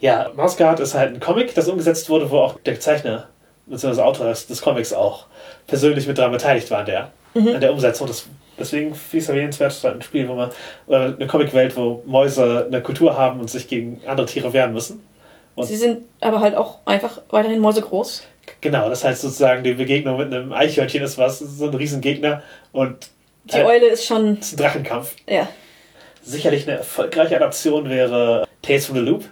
Ja, Mouse Guard ist halt ein Comic, das umgesetzt wurde, wo auch der Zeichner bzw. Autor des, des Comics auch persönlich mit daran beteiligt war an der, an der Umsetzung. Das, deswegen finde ich es erwähnenswert, halt ein Spiel, wo man, oder eine Comicwelt, wo Mäuse eine Kultur haben und sich gegen andere Tiere wehren müssen. Und- Sie sind aber halt auch einfach weiterhin mäusegroß. Genau, das heißt sozusagen, die Begegnung mit einem Eichhörnchen ist was, so ein Riesengegner und Die Eule ist schon, ist ein Drachenkampf. ja. Sicherlich eine erfolgreiche Adaption wäre Tales from the Loop.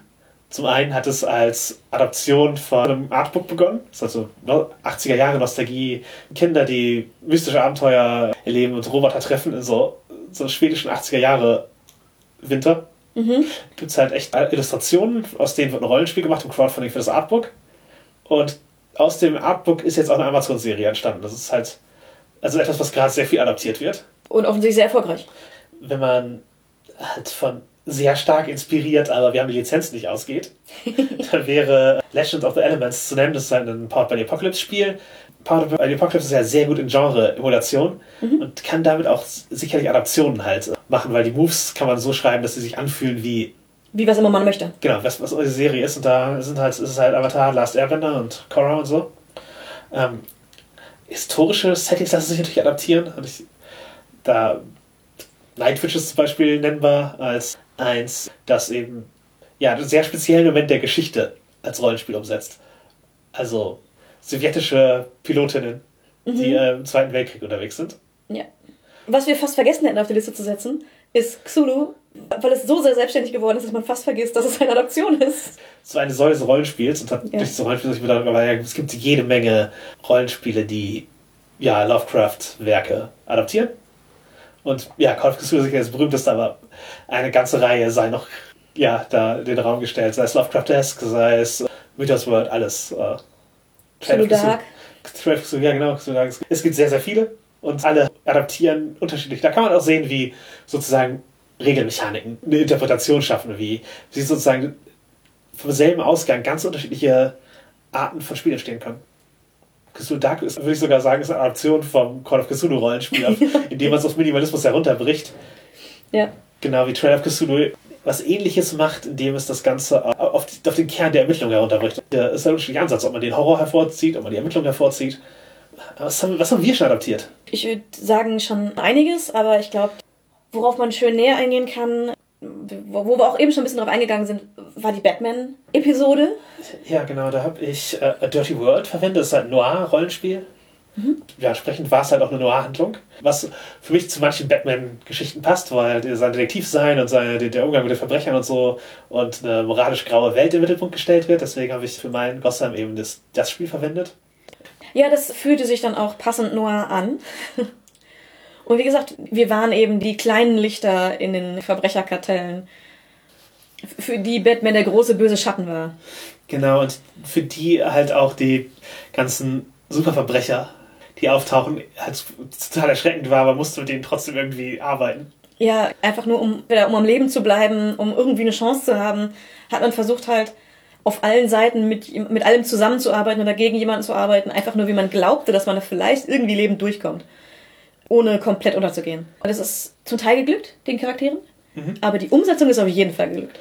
Zum einen hat es als Adaption von einem Artbook begonnen. Das ist also no- 80er Jahre Nostalgie. Kinder, die mystische Abenteuer erleben und Roboter treffen in so, so schwedischen 80er Jahre Winter. Gibt es halt echt Illustrationen, aus denen wird ein Rollenspiel gemacht im Crowdfunding für das Artbook. Und aus dem Artbook ist jetzt auch eine Amazon-Serie entstanden. Das ist halt also etwas, was gerade sehr viel adaptiert wird Und offensichtlich sehr erfolgreich. wenn man halt von sehr stark inspiriert, aber wir haben die Lizenz nicht ausgeht, dann wäre Legend of the Elements zu nennen. Das ist halt ein Powered by the Apocalypse Spiel. Powered by the Apocalypse ist ja sehr gut in Genre-Emulation und kann damit auch sicherlich Adaptionen halt machen, weil die Moves kann man so schreiben, dass sie sich anfühlen wie, Wie was immer man möchte. genau, was, was eure Serie ist. Und da sind halt, ist es halt Avatar, Last Airbender und Korra und so. Ähm, historische Settings lassen sich natürlich adaptieren. Und ich, da Nightwitch ist zum Beispiel nennbar als eins, das eben ja einen sehr speziellen Moment der Geschichte als Rollenspiel umsetzt. Also sowjetische Pilotinnen, die äh, im Zweiten Weltkrieg unterwegs sind. Ja. Was wir fast vergessen hätten auf die Liste zu setzen, ist Xulu, weil es so sehr selbstständig geworden ist, dass man fast vergisst, dass es eine Adaption ist. War eine Säule des Rollenspiels und hat Ja. durch das Rollenspiel sich wieder, aber es gibt jede Menge Rollenspiele, die ja Lovecraft-Werke adaptieren. Und ja, Call of Cthulhu ist das berühmteste, aber eine ganze Reihe sei noch ja, da in den Raum gestellt, sei es Lovecraft-esque, sei es Mythos World, alles. Äh, Cthulhu Dark. Cthulhu, ja genau, Cthulhu Dark. Es gibt sehr, sehr viele und alle adaptieren unterschiedlich. Da kann man auch sehen, wie sozusagen Regelmechaniken eine Interpretation schaffen, wie sie sozusagen vom selben Ausgang ganz unterschiedliche Arten von Spielen entstehen können. Cthulhu Dark ist, würde ich sogar sagen, ist eine Adaption vom Call of Cthulhu Rollenspiel, auf- indem man es auf Minimalismus herunterbricht. Ja. Genau wie Trail of Cthulhu was ähnliches macht, indem es das Ganze auf, die, auf den Kern der Ermittlung herunterbricht. Der ist ein unterschiedlicher Ansatz, ob man den Horror hervorzieht, ob man die Ermittlung hervorzieht. Was haben, was haben wir schon adaptiert? Ich würde sagen schon einiges, aber ich glaube, worauf man schön näher eingehen kann, wo, wir auch eben schon ein bisschen drauf eingegangen sind, war die Batman-Episode. Ja, genau, da habe ich äh, A Dirty World verwendet. Das ist halt ein Noir-Rollenspiel. Ja, entsprechend war es halt auch eine Noir-Handlung. Was für mich zu manchen Batman-Geschichten passt, weil sein Detektiv sein und seine, der- der Umgang mit den Verbrechern und so und eine moralisch graue Welt im Mittelpunkt gestellt wird. Deswegen habe ich für meinen Gotham eben das, das Spiel verwendet. Ja, das fühlte sich dann auch passend noir an. Und wie gesagt, wir waren eben die kleinen Lichter in den Verbrecherkartellen, für die Batman der große böse Schatten war. Genau, und für die halt auch die ganzen Superverbrecher, die auftauchen, halt total erschreckend war, aber musste mit denen trotzdem irgendwie arbeiten. Ja, einfach nur, um, um am Leben zu bleiben, um irgendwie eine Chance zu haben, hat man versucht halt auf allen Seiten mit, mit allem zusammenzuarbeiten oder gegen jemanden zu arbeiten, einfach nur, wie man glaubte, dass man da vielleicht irgendwie lebend durchkommt. Ohne komplett unterzugehen. Und es ist zum Teil geglückt, den Charakteren, aber die Umsetzung ist auf jeden Fall geglückt.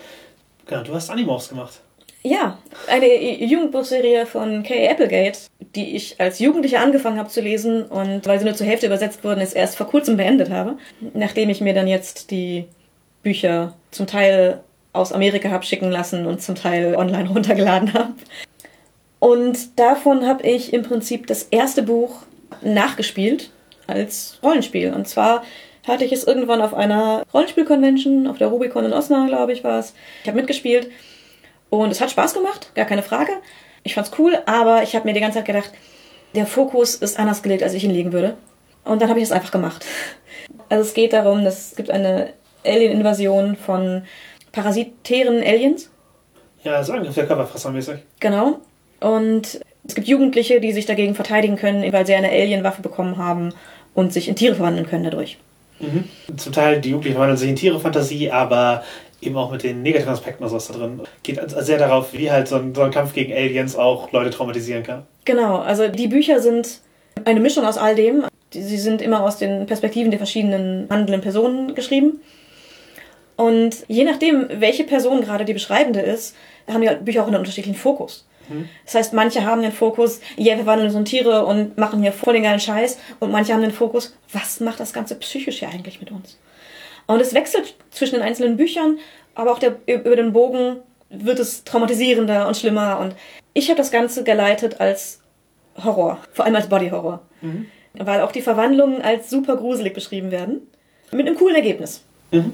Genau, du hast Animorphs gemacht. Ja, eine Jugendbuchserie von Kay Applegate, die ich als Jugendliche angefangen habe zu lesen und weil sie nur zur Hälfte übersetzt worden ist, erst vor kurzem beendet habe, nachdem ich mir dann jetzt die Bücher zum Teil aus Amerika habe schicken lassen und zum Teil online runtergeladen habe. Und davon habe ich im Prinzip das erste Buch nachgespielt als Rollenspiel. Und zwar hatte ich es irgendwann auf einer Rollenspiel-Convention, auf der Rubicon in Osnabrück, glaube ich, war es. Ich habe mitgespielt und es hat Spaß gemacht, gar keine Frage. Ich fand's cool, aber ich habe mir die ganze Zeit gedacht, der Fokus ist anders gelegt, als ich ihn legen würde. Und dann habe ich es einfach gemacht. Also es geht darum, dass es gibt eine Alien-Invasion von parasitären Aliens. Ja, so Angriff der Körperfresser mäßig. Genau. Und es gibt Jugendliche, die sich dagegen verteidigen können, weil sie eine Alien-Waffe bekommen haben und sich in Tiere verwandeln können dadurch. Mhm. Zum Teil die Jugendlichen verwandeln sich in Tiere-Fantasie, aber eben auch mit den negativen Aspekten oder sowas da drin. Geht sehr darauf, wie halt so ein, so ein Kampf gegen Aliens auch Leute traumatisieren kann. Genau, also die Bücher sind eine Mischung aus all dem. Sie sind immer aus den Perspektiven der verschiedenen handelnden Personen geschrieben. Und je nachdem, welche Person gerade die beschreibende ist, haben die Bücher auch einen unterschiedlichen Fokus. Das heißt, manche haben den Fokus, ja, wir wandeln uns in Tiere und machen hier voll den geilen Scheiß. Und manche haben den Fokus, was macht das Ganze psychisch hier eigentlich mit uns? Und es wechselt zwischen den einzelnen Büchern, aber auch der, über den Bogen wird es traumatisierender und schlimmer. Und ich habe das Ganze geleitet als Horror, vor allem als Body-Horror. Mhm. Weil auch die Verwandlungen als super gruselig beschrieben werden. Mit einem coolen Ergebnis. Mhm.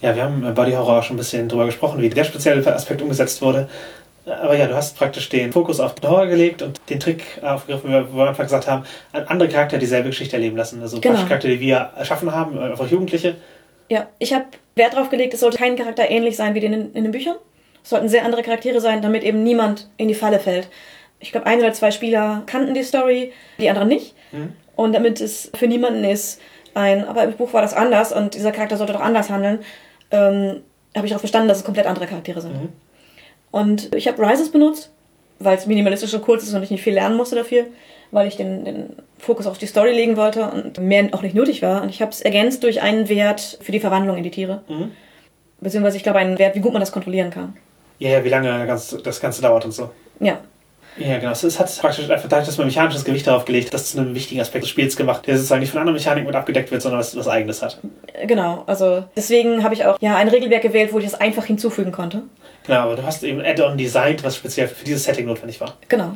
Ja, wir haben bei Body Horror auch schon ein bisschen drüber gesprochen, wie der spezielle Aspekt umgesetzt wurde. Aber ja, du hast praktisch den Fokus auf den Horror gelegt und den Trick aufgegriffen, wie wir am Anfang gesagt haben, an andere Charakter dieselbe Geschichte erleben lassen. Also Genau. Charakter, die wir erschaffen haben, einfach Jugendliche. Ja, ich habe Wert darauf gelegt, es sollte kein Charakter ähnlich sein wie den in, in den Büchern. Es sollten sehr andere Charaktere sein, damit eben niemand in die Falle fällt. Ich glaube, ein oder zwei Spieler kannten die Story, die anderen nicht. Mhm. Und damit es für niemanden ist, ein, aber im Buch war das anders und dieser Charakter sollte doch anders handeln, ähm, habe ich auch verstanden, dass es komplett andere Charaktere sind. Mhm. Und ich habe Rises benutzt, weil es minimalistisch und kurz ist und ich nicht viel lernen musste dafür, weil ich den, den Fokus auf die Story legen wollte und mehr auch nicht nötig war. Und ich habe es ergänzt durch einen Wert für die Verwandlung in die Tiere. Mhm. Beziehungsweise ich glaube einen Wert, wie gut man das kontrollieren kann. Ja, ja, wie lange das Ganze dauert und so. Ja, Ja, genau. Es- Es hat praktisch einfach dadurch, dass man mechanisches Gewicht darauf gelegt, das zu einem wichtigen Aspekt des Spiels gemacht, der sozusagen nicht von anderen Mechaniken mit abgedeckt wird, sondern was, was eigenes hat. genau. Also deswegen habe ich auch ja ein Regelwerk gewählt, wo ich das einfach hinzufügen konnte. Genau, aber du hast eben Add-on designt, was speziell für dieses Setting notwendig war. Genau.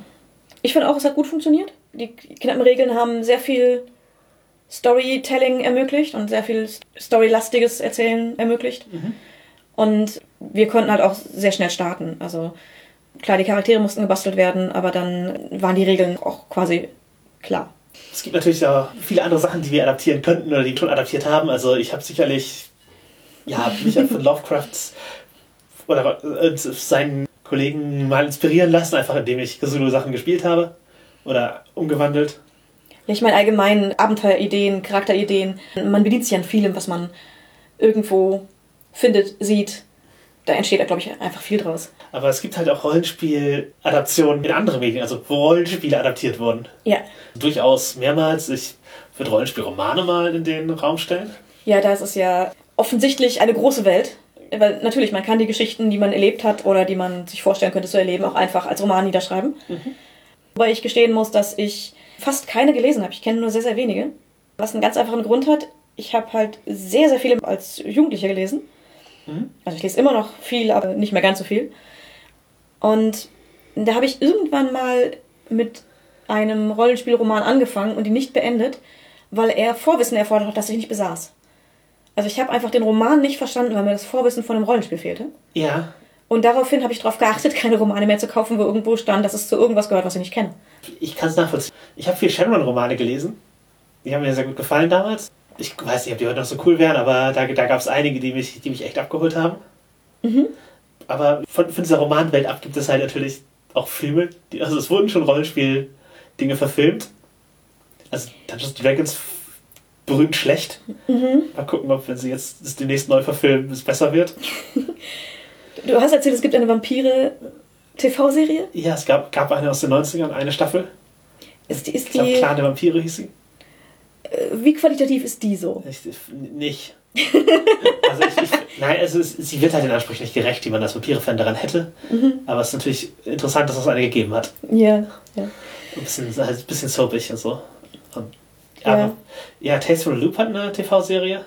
Ich finde auch, es hat gut funktioniert. Die knappen Regeln haben sehr viel Storytelling ermöglicht und sehr viel storylastiges Erzählen ermöglicht. Und wir konnten halt auch sehr schnell starten. Also klar, die Charaktere mussten gebastelt werden, aber dann waren die Regeln auch quasi klar. Es gibt natürlich auch viele andere Sachen, die wir adaptieren könnten oder die schon adaptiert haben. Also ich habe sicherlich, ja, mich von Lovecrafts oder äh, seinen Kollegen mal inspirieren lassen, einfach indem ich Cthulhu-Sachen gespielt habe oder umgewandelt. Ja, ich meine allgemein Abenteuerideen, Charakterideen. Man bedient sich an vielem, was man irgendwo findet, sieht. Da entsteht, glaube ich, einfach viel draus. Aber es gibt halt auch Rollenspiel-Adaptionen in andere Medien, also wo Rollenspiele adaptiert wurden. Ja. Durchaus mehrmals. Ich würde Rollenspielromane mal in den Raum stellen. Ja, da ist es ja offensichtlich eine große Welt. Weil natürlich, man kann die Geschichten, die man erlebt hat oder die man sich vorstellen könnte zu erleben, auch einfach als Roman niederschreiben. Wobei ich gestehen muss, dass ich fast keine gelesen habe. Ich kenne nur sehr, sehr wenige. Was einen ganz einfachen Grund hat. Ich habe halt sehr, sehr viele als Jugendliche gelesen. Also ich lese immer noch viel, aber nicht mehr ganz so viel. Und da habe ich irgendwann mal mit einem Rollenspielroman angefangen und ihn nicht beendet, weil er Vorwissen erfordert hat, das ich nicht besaß. Also ich habe einfach den Roman nicht verstanden, weil mir das Vorwissen von dem Rollenspiel fehlte. Ja, Und daraufhin habe ich darauf geachtet, keine Romane mehr zu kaufen, wo irgendwo stand, dass es zu irgendwas gehört, was ich nicht kenne. ich kann es nachvollziehen. Ich habe viel Shadowrun-Romane gelesen. Die haben mir sehr gut gefallen damals. Ich weiß nicht, ob die heute noch so cool wären, aber da, da gab es einige, die mich, die mich echt abgeholt haben. Aber von, von dieser Romanwelt ab gibt es halt natürlich auch Filme. Die, also es wurden schon Rollenspiel-Dinge verfilmt. Also Dungeons Dragons berühmt schlecht. Mal gucken, ob wenn sie jetzt das demnächst neu verfilmen, es besser wird. Du hast erzählt, es gibt eine Vampire-TV-Serie. Ja, es gab, gab eine aus den 90ern, eine Staffel. Ist die, ist Ich glaube, die, Clan der Vampire hieß sie. Wie qualitativ ist die so? Ich, nicht. also ich, ich, nein, also es, sie wird halt den Ansprüchen nicht gerecht, die man als Vampire-Fan daran hätte. Mhm. Aber es ist natürlich interessant, dass es eine gegeben hat. Ja, ja. Ein bisschen, halt ein bisschen soapig und so. Und, Ja. aber, ja, Tales from the Loop hat eine TV-Serie.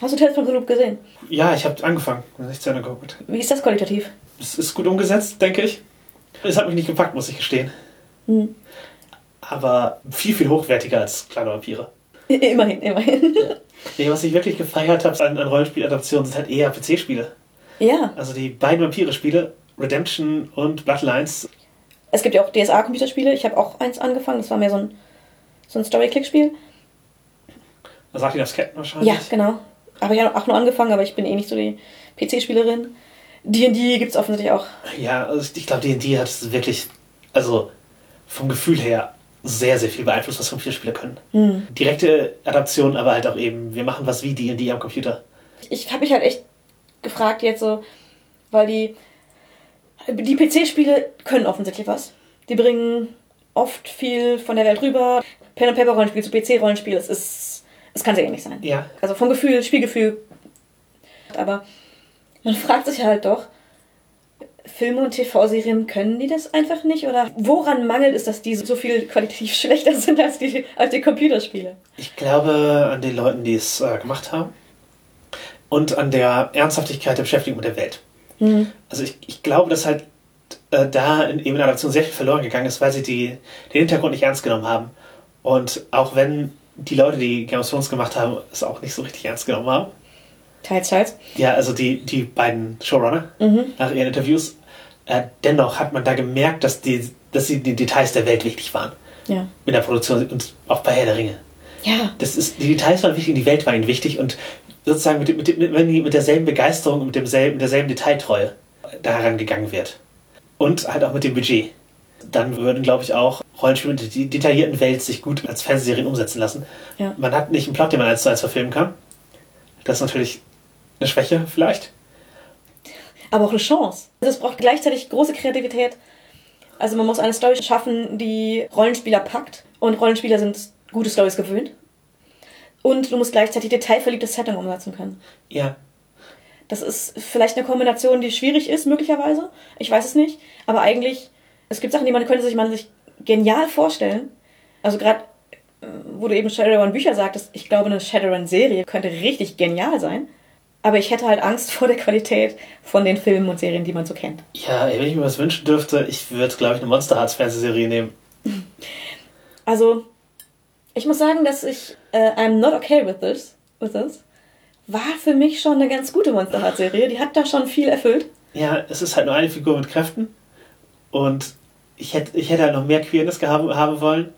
Hast du Tales from the Loop gesehen? Ja, ich habe angefangen, nicht zu Ende geguckt. Wie ist das qualitativ? Es ist gut umgesetzt, denke ich. Es hat mich nicht gepackt, muss ich gestehen. Hm. Aber viel, viel hochwertiger als kleine Vampire. Immerhin, immerhin. Nee, was ich wirklich gefeiert habe an, an Rollenspieladaptionen, sind halt eher PC-Spiele. Ja, Also die beiden Vampire-Spiele, Redemption und Bloodlines, es gibt ja auch DSA-Computerspiele. Ich habe auch eins angefangen. Das war mehr so ein, so ein Story-Click-Spiel. da sagt ihr das Captain wahrscheinlich. Ja, genau. Habe ich auch nur angefangen, aber ich bin eh nicht so die PC-Spielerin. D&D gibt es offensichtlich auch. Ja, also ich glaube, D&D hat es wirklich, also vom Gefühl her, sehr, sehr viel beeinflusst, was Computerspiele können. Hm. Direkte Adaptionen, aber halt auch eben, wir machen was wie D&D am Computer. Ich habe mich halt echt gefragt jetzt so, weil die, die PC-Spiele können offensichtlich was. Die bringen oft viel von der Welt rüber. Pen and Paper Rollenspiel zu PC Rollenspiel, es ist, es kann sehr ähnlich sein. Ja, Also vom Gefühl, Spielgefühl. Aber man fragt sich halt doch, Filme und TV-Serien können die das einfach nicht? Oder woran mangelt es, dass die so viel qualitativ schlechter sind als die, als die Computerspiele? ich glaube an den Leuten, die es äh, gemacht haben und an der Ernsthaftigkeit der Beschäftigung mit der Welt. Mhm. Also ich, ich glaube, dass halt äh, da in, eben in der Adaption sehr viel verloren gegangen ist, weil sie die, den Hintergrund nicht ernst genommen haben. Und auch wenn die Leute, die Game of Thrones gemacht haben, es auch nicht so richtig ernst genommen haben. Teils, teils. Ja, also die, die beiden Showrunner Mhm. nach ihren Interviews, äh, dennoch hat man da gemerkt, dass die, dass sie die Details der Welt wichtig waren. Ja. In der Produktion und auch bei Herr der Ringe. Ja. Das ist, die Details waren wichtig und die Welt war ihnen wichtig und sozusagen mit, mit, mit, wenn die mit derselben Begeisterung und mit demselben, mit derselben Detailtreue daran gegangen wird. Und halt auch mit dem Budget. Dann würden, glaube ich, auch Rollenspiele mit der detaillierten Welt sich gut als Fernsehserien umsetzen lassen. Ja. Man hat nicht einen Plot, den man eins zu eins verfilmen kann. Das ist natürlich eine Schwäche, vielleicht. aber auch eine Chance. Also es braucht gleichzeitig große Kreativität. Also man muss eine Story schaffen, die Rollenspieler packt. Und Rollenspieler sind gute Stories gewöhnt. Und du musst gleichzeitig detailverliebtes Setting umsetzen können. Ja. Das ist vielleicht eine Kombination, die schwierig ist, möglicherweise. Ich weiß es nicht. Aber eigentlich, es gibt Sachen, die man könnte sich man sich genial vorstellen. Also gerade, äh, wo du eben Shadowrun Bücher sagtest, ich glaube, eine Shadowrun-Serie könnte richtig genial sein. Aber ich hätte halt Angst vor der Qualität von den Filmen und Serien, die man so kennt. Ja, wenn ich mir was wünschen dürfte, ich würde, glaube ich, eine Monster Hearts Fernsehserie nehmen. Also, ich muss sagen, dass ich äh, I'm not okay with this, with this war für mich schon eine ganz gute Monster Heart Serie. Die hat da schon viel erfüllt. Ja, es ist halt nur eine Figur mit Kräften. Und ich hätte, ich hätte halt noch mehr Queerness gehabt, haben wollen.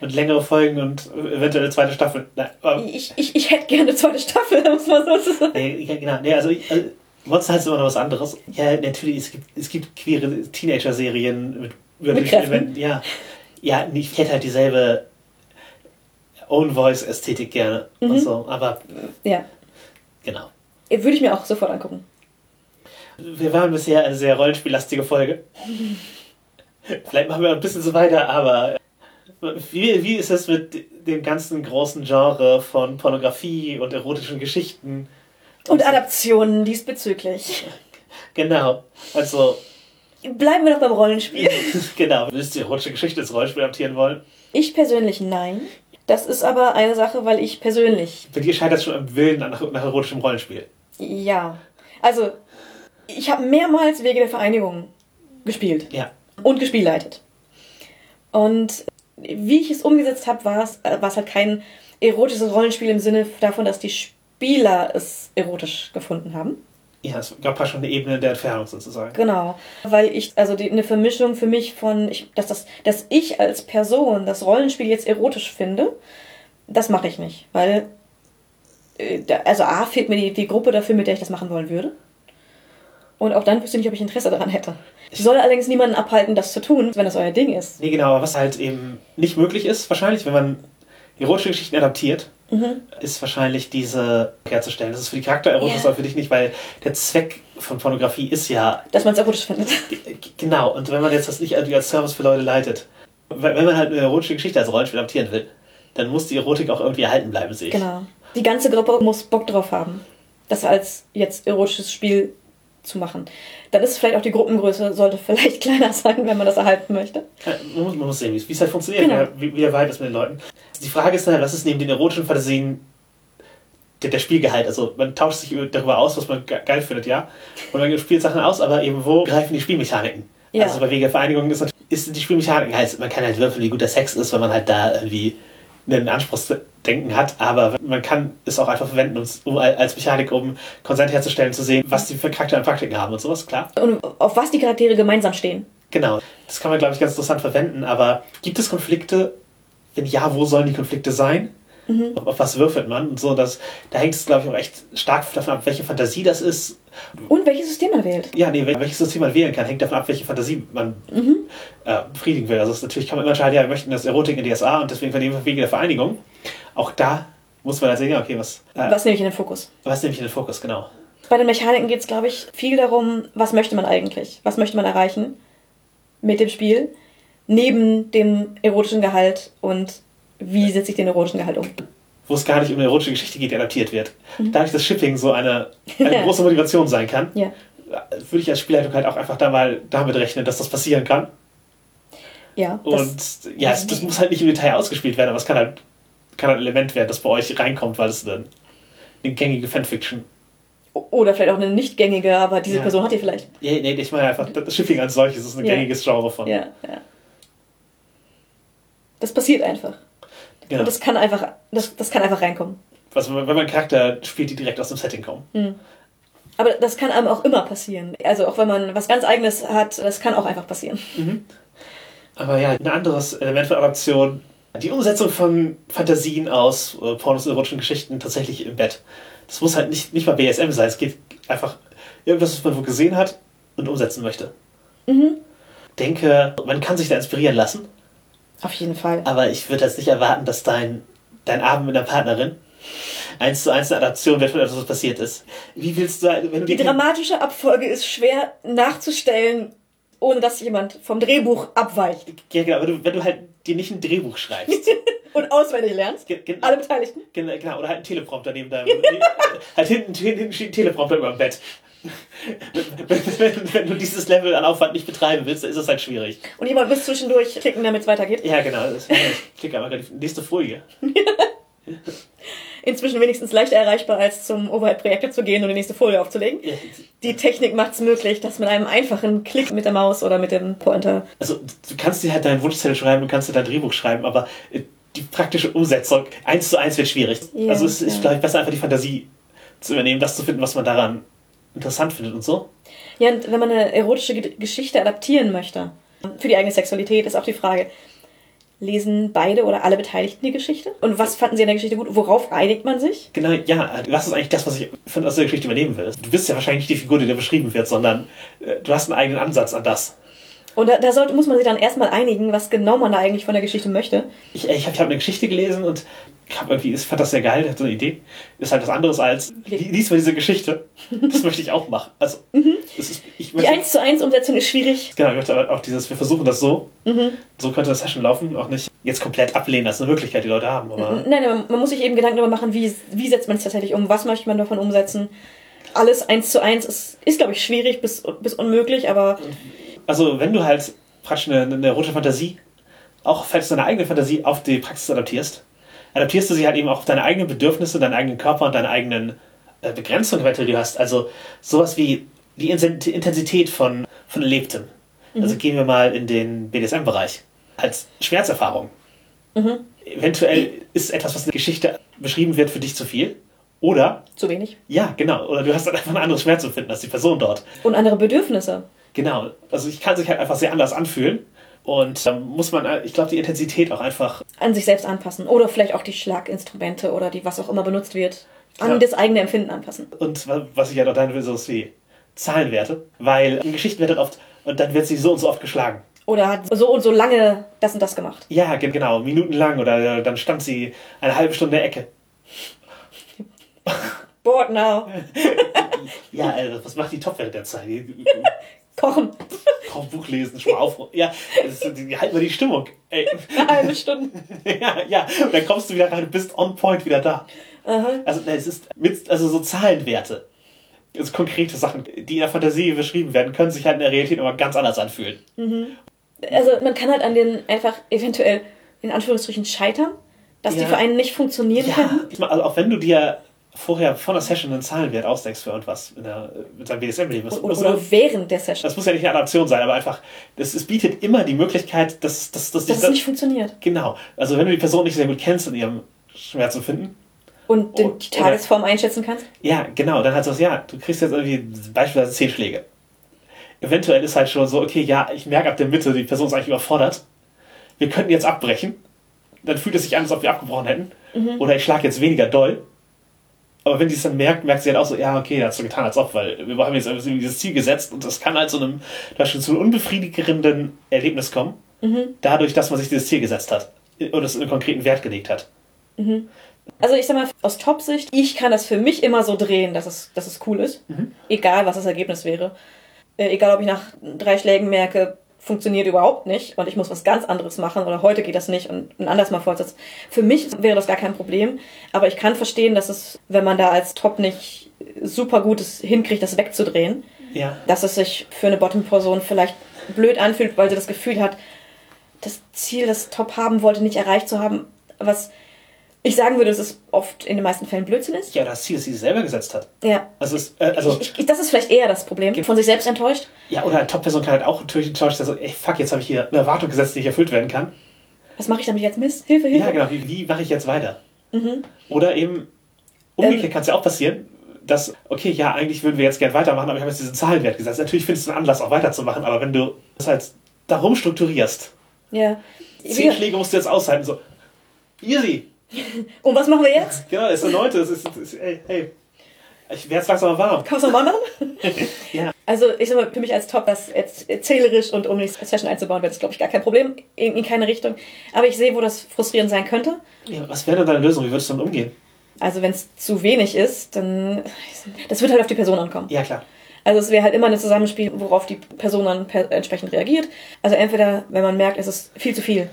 Und längere Folgen und eventuell eine zweite Staffel. Nein, aber, Ich, ich, ich hätte gerne eine zweite Staffel, muss man so sagen. nee, genau. Nee, also, ich- also Monster ist immer noch was anderes. Ja, natürlich, es gibt, es gibt queere Teenager-Serien mit übernatürlichen. Ja, ja, ich hätte halt dieselbe Own-Voice-Ästhetik gerne. Und so, aber Ja, genau. würde ich mir auch sofort angucken. Wir waren bisher eine sehr rollenspiellastige Folge. Vielleicht machen wir ein bisschen so weiter, aber wie, wie ist es mit dem ganzen großen Genre von Pornografie und erotischen Geschichten? Und Adaptionen diesbezüglich. Genau. Also, Bleiben wir noch beim Rollenspiel. genau. Willst du erotische Geschichte ins Rollenspiel adaptieren wollen? Ich persönlich nein. Das ist aber eine Sache, weil ich persönlich, Bei dir scheitert es schon am Willen nach, nach erotischem Rollenspiel. ja. Also, ich habe mehrmals Wege der Vereinigung gespielt. Ja. und gespielleitet. Und wie ich es umgesetzt habe, war es, äh, halt kein erotisches Rollenspiel im Sinne davon, dass die Spieler es erotisch gefunden haben. Ja, es gab da schon eine Ebene der Entfernung sozusagen. Genau, weil ich, also die, eine Vermischung für mich von, ich, dass, das, dass ich als Person das Rollenspiel jetzt erotisch finde, das mache ich nicht. Weil, äh, also A, fehlt mir die, die Gruppe dafür, mit der ich das machen wollen würde. Und auch dann wüsste ich nicht, ob ich Interesse daran hätte. Ich soll allerdings niemanden abhalten, das zu tun, wenn das euer Ding ist. Nee, genau, aber was halt eben nicht möglich ist, wahrscheinlich, wenn man erotische Geschichten adaptiert, ist wahrscheinlich diese herzustellen. Das ist für die Charakter erotisch, Ja. aber für dich nicht, weil der Zweck von Pornografie ist ja Dass man es erotisch findet. genau. Und wenn man jetzt das nicht als Service für Leute leitet, wenn wenn man halt eine erotische Geschichte als Rollenspiel adaptieren will, dann muss die Erotik auch irgendwie erhalten bleiben, sehe ich. Genau. Die ganze Gruppe muss Bock drauf haben, das als jetzt erotisches Spiel zu machen. Dann ist vielleicht auch die Gruppengröße, sollte vielleicht kleiner sein, wenn man das erhalten möchte. Ja, Man muss, man muss sehen, wie es halt funktioniert, Genau. wie, wie Vibe ist mit den Leuten. Die Frage ist dann, was ist neben den erotischen Fantasien der, der Spielgehalt? Also man tauscht sich über- darüber aus, was man ge- geil findet, ja. Und man spielt Sachen aus, aber eben wo greifen die Spielmechaniken? Ja. Also bei Wege der Vereinigung ist, ist die Spielmechaniken heißt, man kann halt würfeln, wie gut der Sex ist, wenn man halt da irgendwie einen Anspruchsdenken hat, aber man kann es auch einfach verwenden, um, als Mechanik, um Konsent herzustellen, zu sehen, was die für Charakter und Praktiken haben und sowas, klar. Und auf was die Charaktere gemeinsam stehen. Genau, das kann man, glaube ich, ganz interessant verwenden, aber gibt es Konflikte? Wenn ja, wo sollen die Konflikte sein? Auf, auf was würfelt man? Und so, das, da hängt es, glaube ich, auch echt stark davon ab, welche Fantasie das ist. Und welches System man wählt. Ja, nee, wel- welches System man wählen kann, hängt davon ab, welche Fantasie man äh, befriedigen will. Also es ist, natürlich kann man immer entscheiden, ja, wir möchten das Erotik in DSA und deswegen vernehmen wir Wege der Vereinigung. Auch da muss man halt sehen, okay, was, äh, was? Was nehme ich in den Fokus? nehme ich in den Fokus, genau. Bei den Mechaniken geht es, glaube ich, viel darum, was möchte man eigentlich? Was möchte man erreichen mit dem Spiel? Neben dem erotischen Gehalt und wie setze ich den erotischen Gehalt um? Wo es gar nicht um eine erotische Geschichte geht, die adaptiert wird. Dadurch, dass Shipping so eine, eine große Motivation sein kann, Ja. würde ich als Spielleitung halt auch einfach da mal damit rechnen, dass das passieren kann. Ja. Und Das, ja, es, das muss halt nicht im Detail ausgespielt werden, aber es kann halt, kann halt ein Element werden, das bei euch reinkommt, weil es eine, eine gängige Fanfiction. oder vielleicht auch eine nicht gängige, aber diese Ja. Person hat die vielleicht. Ja, nee, ich meine einfach, das Shipping als solches ist ein Ja. gängiges Genre von. Ja, ja. Das passiert einfach. Genau. Und das kann einfach, das, das kann einfach reinkommen. also, wenn man Charakter spielt, die direkt aus dem Setting kommen. Aber das kann einem auch immer passieren. Also auch wenn man was ganz eigenes hat, das kann auch einfach passieren. Aber ja, ein anderes Element von Adaption, die Umsetzung von Fantasien aus äh, Pornos und erotischen Geschichten tatsächlich im Bett. Das muss halt nicht, nicht mal BSM sein, es geht einfach irgendwas, was man wo gesehen hat und umsetzen möchte. Denke, man kann sich da inspirieren lassen, Auf jeden Fall. aber ich würde jetzt nicht erwarten, dass dein, dein Abend mit einer Partnerin eins zu eins eine Adaption wird von etwas, was passiert ist. Wie willst du, wenn Die dramatische Abfolge ist schwer nachzustellen, ohne dass jemand vom Drehbuch abweicht ja, genau, wenn du, wenn du halt dir nicht ein Drehbuch schreibst. und auswendig lernst. Ge- ge- Alle Beteiligten. Genau, genau, oder halt ein Teleprompter neben deinem. halt hinten, hinten ein Teleprompter über dem Bett. Wenn, wenn, wenn du dieses Level an Aufwand nicht betreiben willst, dann ist es halt schwierig. Und jemand muss zwischendurch klicken, damit es weitergeht. Ja, genau. Das, ich klicke gerade die nächste Folie. Inzwischen wenigstens leichter erreichbar, als zum Overhead-Projektor zu gehen und die nächste Folie aufzulegen. Die Technik macht es möglich, dass mit einem einfachen Klick mit der Maus oder mit dem Pointer. Also, du kannst dir halt deinen Wunschzettel schreiben, du kannst dir dein Drehbuch schreiben, aber äh, die praktische Umsetzung eins zu eins wird schwierig. Ja, also, es ist, ja. glaube ich, besser einfach die Fantasie zu übernehmen, das zu finden, was man daran interessant findet und so. Ja, und wenn man eine erotische Ge- Geschichte adaptieren möchte, für die eigene Sexualität ist auch die Frage, lesen beide oder alle Beteiligten die Geschichte? Und was fanden sie in der Geschichte gut? Worauf einigt man sich? Genau, ja, was ist eigentlich das, was ich von aus der Geschichte übernehmen will? Du bist ja wahrscheinlich nicht die Figur, die da beschrieben wird, sondern äh, du hast einen eigenen Ansatz an das. Und da, da sollte, muss man sich dann erstmal einigen, was genau man da eigentlich von der Geschichte möchte. Ich, ich habe hab eine Geschichte gelesen und irgendwie, ich fand das sehr geil, hatte so eine Idee. Ist halt was anderes als, li- lies mal diese Geschichte. Das möchte ich auch machen. Also, das ist, ich Die möchte, 1 zu 1 Umsetzung ist schwierig. genau, ich möchte aber auch dieses, wir versuchen das so. So könnte das Session laufen, auch nicht jetzt komplett ablehnen, als eine Möglichkeit, die Leute haben. Aber Nein, man, man muss sich eben Gedanken darüber machen, wie, wie setzt man es tatsächlich um, was möchte man davon umsetzen. Alles 1 zu 1 ist, ist glaube ich, schwierig bis, bis unmöglich, aber also, wenn du halt praktisch eine, eine erotische Fantasie, auch falls du deine eigene Fantasie auf die Praxis adaptierst, adaptierst du sie halt eben auch auf deine eigenen Bedürfnisse, deinen eigenen Körper und deine eigenen äh, Begrenzungen, die du hast. Also sowas wie die Intensität von, von Erlebtem. Also gehen wir mal in den BDSM-Bereich. Als Schmerzerfahrung. Eventuell ist etwas, was in der Geschichte beschrieben wird, für dich zu viel. Oder, zu wenig. ja, genau, oder du hast halt einfach ein anderes Schmerzempfinden als die Person dort. Und andere Bedürfnisse. Genau. Also ich kann sich halt einfach sehr anders anfühlen. Und dann muss man, ich glaube, die Intensität auch einfach. An sich selbst anpassen. Oder vielleicht auch die Schlaginstrumente oder die, was auch immer benutzt wird, an Ja. das eigene Empfinden anpassen. Und wa- was ich ja noch dann will, so ist wie Zahlenwerte. Weil in Geschichten wird dann oft, und dann wird sie so und so oft geschlagen. Oder hat so und so lange das und das gemacht. Ja, ge- genau, minutenlang. Oder äh, dann stand sie eine halbe Stunde in der Ecke. Bored now. Ja, also, was macht die Top während der Zeit? Kochen. komm, Buch lesen, schon mal auf. Ja, ist, die, halten wir die Stimmung. Ey. Eine halbe Stunde. ja, ja. Und dann kommst du wieder rein, du bist on point wieder da. Aha. Also es ist mit, also so Zahlenwerte. Also konkrete Sachen, die in der Fantasie beschrieben werden, können sich halt in der Realität immer ganz anders anfühlen. Also man kann halt an den einfach eventuell in Anführungsstrichen scheitern, dass Ja. die für einen nicht funktionieren können. Ja, also auch wenn du dir vorher von der Session einen Zahlenwert ausdenkst für irgendwas in der, mit seinem BDSM-Leben. Das, Oder, oder ja- während der Session. das muss ja nicht eine Adaption sein, aber einfach, das, es bietet immer die Möglichkeit, dass, dass, dass, dass es nicht funktioniert. Genau. Also wenn du die Person nicht sehr gut kennst in ihrem Schmerzempfinden, Und den, Oder- die Tagesform einschätzen kannst. Ja, genau. Dann halt so, ja, du kriegst jetzt irgendwie beispielsweise zehn Schläge. Eventuell ist halt schon so, okay, ja, ich merke ab der Mitte, die Person ist eigentlich überfordert. Wir könnten jetzt abbrechen. Dann fühlt es sich an, als ob wir abgebrochen hätten. Oder ich schlage jetzt weniger doll. Aber wenn die es dann merkt, merkt sie halt auch so, ja, okay, hast du getan, als ob, weil wir haben jetzt irgendwie dieses Ziel gesetzt und das kann halt zu einem, Beispiel zu einem unbefriedigenden Erlebnis kommen, dadurch, dass man sich dieses Ziel gesetzt hat und es einen konkreten Wert gelegt hat. Also ich sag mal, aus Top-Sicht, ich kann das für mich immer so drehen, dass es, dass es cool ist. Egal, was das Ergebnis wäre. Äh, egal, ob ich nach drei Schlägen merke, funktioniert überhaupt nicht und ich muss was ganz anderes machen oder heute geht das nicht und ein anderes Mal fortsetzen. Für mich wäre das gar kein Problem, aber ich kann verstehen, dass es, wenn man da als Top nicht super gutes hinkriegt, das wegzudrehen, Ja. dass es sich für eine Bottom-Person vielleicht blöd anfühlt, weil sie das Gefühl hat, das Ziel, das Top haben wollte, nicht erreicht zu haben, was ich sagen würde, dass es oft in den meisten Fällen Blödsinn ist. Ja, das Ziel, das sie sich selber gesetzt hat. Ja. Also, es, äh, also Ich, ich, das ist vielleicht eher das Problem. Von sich selbst enttäuscht. Ja, oder eine Top-Person kann halt auch natürlich enttäuscht sein, so, ey, fuck, jetzt habe ich hier eine Erwartung gesetzt, die nicht erfüllt werden kann. Was mache ich damit jetzt? Mist? Hilfe, Hilfe. Ja, genau, wie, wie mache ich jetzt weiter? Oder eben, umgekehrt Ähm. kann es ja auch passieren, dass, okay, ja, eigentlich würden wir jetzt gern weitermachen, aber ich habe jetzt diesen Zahlenwert gesetzt. Natürlich findest du einen Anlass, auch weiterzumachen, aber wenn du das halt darum strukturierst, Ja. zehn Schläge musst du jetzt aushalten, so, easy, Und was machen wir jetzt? genau, das ist neunte, das ist, das ist ey, hey, ich werde jetzt langsam mal warm. Kann man es nochmal machen? Ja. Also ich sag mal, für mich als Top, das jetzt zählerisch und um die Session einzubauen, wäre das, glaube ich, gar kein Problem. In, in keine Richtung. Aber ich sehe, wo das frustrierend sein könnte. ja. Was wäre denn deine Lösung? Wie würdest du damit umgehen? Also wenn es zu wenig ist, dann... Das wird halt auf die Person ankommen. Ja, klar. Also es wäre halt immer ein Zusammenspiel, worauf die Person dann entsprechend reagiert. Also entweder, wenn man merkt, es ist viel zu viel,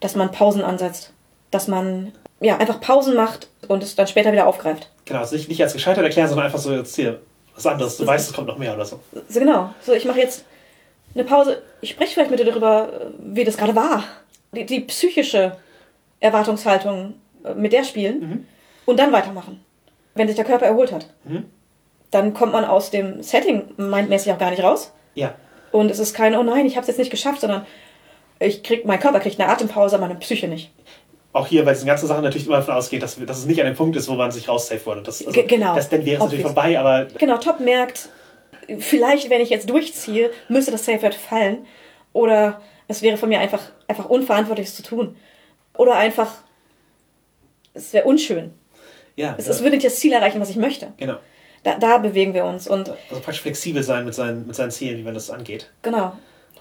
dass man Pausen ansetzt, dass man ja einfach Pausen macht und es dann später wieder aufgreift. Genau, also nicht, nicht als gescheitert erklären, sondern einfach so jetzt hier was anderes. Du Das- weißt, es kommt noch mehr oder so. So genau. So, ich mache jetzt eine Pause. Ich spreche vielleicht mit dir darüber, wie das gerade war. Die, die psychische Erwartungshaltung äh, mit der spielen und dann weitermachen. Wenn sich der Körper erholt hat. Mhm. Dann kommt man aus dem Setting mindmäßig auch gar nicht raus. Ja. Und es ist kein, oh nein, ich habe es jetzt nicht geschafft, sondern ich krieg, mein Körper kriegt eine Atempause, meine Psyche nicht. Auch hier bei diesen ganzen Sachen natürlich immer davon ausgeht, dass, dass es nicht an dem Punkt ist, wo man sich raussafe wurde. Das, also, Ge- genau. Das, dann wäre es natürlich vorbei, aber Genau, Top merkt, vielleicht, wenn ich jetzt durchziehe, müsste das Safe Word fallen. Oder es wäre von mir einfach, einfach unverantwortlich, zu tun. Oder einfach, es wäre unschön. ja, Es, ja es würde nicht das Ziel erreichen, was ich möchte. genau. Da, da bewegen wir uns. Und Also praktisch flexibel sein mit seinen, mit seinen Zielen, wie man das angeht. genau.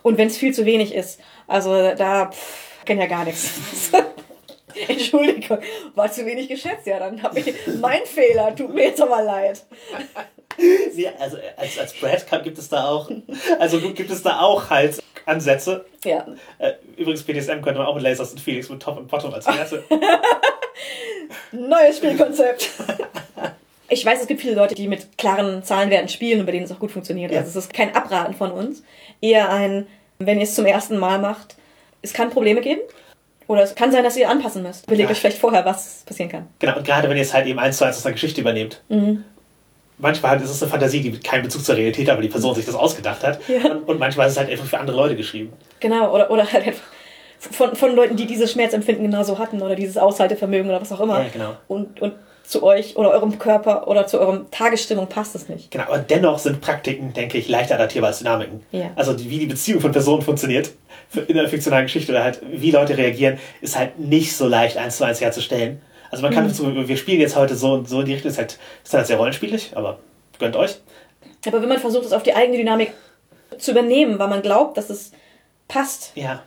Und wenn es viel zu wenig ist, also da pff, kenn ja gar nichts. Entschuldigung, war zu wenig geschätzt. Ja, dann habe ich mein Fehler. Tut mir jetzt aber leid. Ja, also als, als Brad kann, gibt es da auch, also gibt es da auch halt Ansätze. Ja, Äh, übrigens, BDSM könnte man auch mit Lasers und Felix mit Top und Bottom als Werte. Neues Spielkonzept. Ich weiß, es gibt viele Leute, die mit klaren Zahlenwerten spielen und bei denen es auch gut funktioniert. Ja. Also es ist kein Abraten von uns. Eher ein, wenn ihr es zum ersten Mal macht, es kann Probleme geben. Oder es kann sein, dass ihr anpassen müsst. Überlegt Ja. euch vielleicht vorher, was passieren kann. genau, und gerade wenn ihr es halt eben eins zu eins aus einer Geschichte übernehmt. Mhm. Manchmal halt ist es eine Fantasie, die keinen Bezug zur Realität hat, aber die Person sich das ausgedacht hat. Ja. Und, und manchmal ist es halt einfach für andere Leute geschrieben. Genau, oder, oder halt einfach von, von Leuten, die dieses Schmerzempfinden genauso hatten oder dieses Aushaltevermögen oder was auch immer. Ja, genau. Und, und zu euch oder eurem Körper oder zu eurem Tagesstimmung passt es nicht. Genau, aber dennoch sind Praktiken, denke ich, leichter adaptierbar als Dynamiken. Ja. Also die, wie die Beziehung von Personen funktioniert in der fiktionalen Geschichte oder halt wie Leute reagieren, ist halt nicht so leicht eins zu eins herzustellen. Also man Mhm. kann, so, wir spielen jetzt heute so und so in die Richtung, ist halt, ist halt sehr rollenspielig, aber gönnt euch. Aber wenn man versucht, es auf die eigene Dynamik zu übernehmen, weil man glaubt, dass es passt, Ja.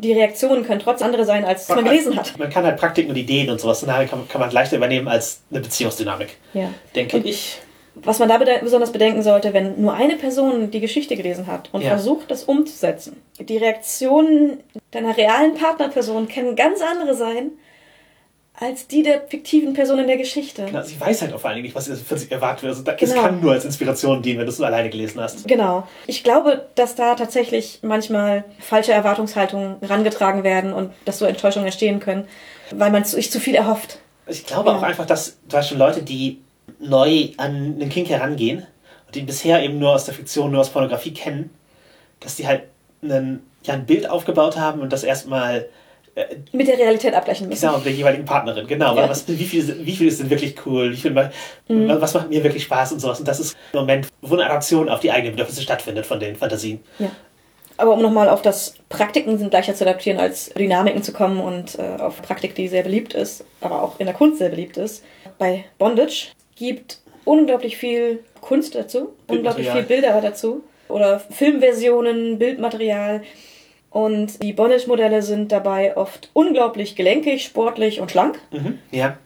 Die Reaktionen können trotz andere sein, als man gelesen hat. Man kann halt Praktiken und Ideen und sowas, daher kann, kann man leichter übernehmen als eine Beziehungsdynamik, Ja. denke Und- ich. Was man da bede besonders bedenken sollte, wenn nur eine Person die Geschichte gelesen hat und Ja. versucht, das umzusetzen. Die Reaktionen deiner realen Partnerperson können ganz andere sein als die der fiktiven Person in der Geschichte. Genau, sie weiß halt auch vor allen Dingen nicht, was von sich erwartet wird. Also, da- Es Genau. kann nur als Inspiration dienen, wenn du es nur alleine gelesen hast. Genau. Ich glaube, dass da tatsächlich manchmal falsche Erwartungshaltungen herangetragen werden und dass so Enttäuschungen entstehen können, weil man sich zu viel erhofft. Ich glaube Ja. auch einfach, dass du hast schon Leute, die neu an den Kink herangehen und die bisher eben nur aus der Fiktion, nur aus Pornografie kennen, dass die halt einen, ja, ein Bild aufgebaut haben und das erstmal Mit der Realität abgleichen müssen. genau mit der jeweiligen Partnerin. Genau. Ja. Was, wie, viel, wie viel ist denn wirklich cool? Wie viel, Mhm. Was macht mir wirklich Spaß und sowas? Und das ist ein Moment, wo eine Adaption auf die eigenen Bedürfnisse stattfindet von den Fantasien. Ja. Aber um nochmal auf das Praktiken sind leichter zu adaptieren, als Dynamiken zu kommen und äh, auf Praktik, die sehr beliebt ist, aber auch in der Kunst sehr beliebt ist. Bei Bondage gibt unglaublich viel Kunst dazu, unglaublich viel Bilder dazu oder Filmversionen, Bildmaterial. Und die Bondage-Modelle sind dabei oft unglaublich gelenkig, sportlich und schlank. Mhm. Ja.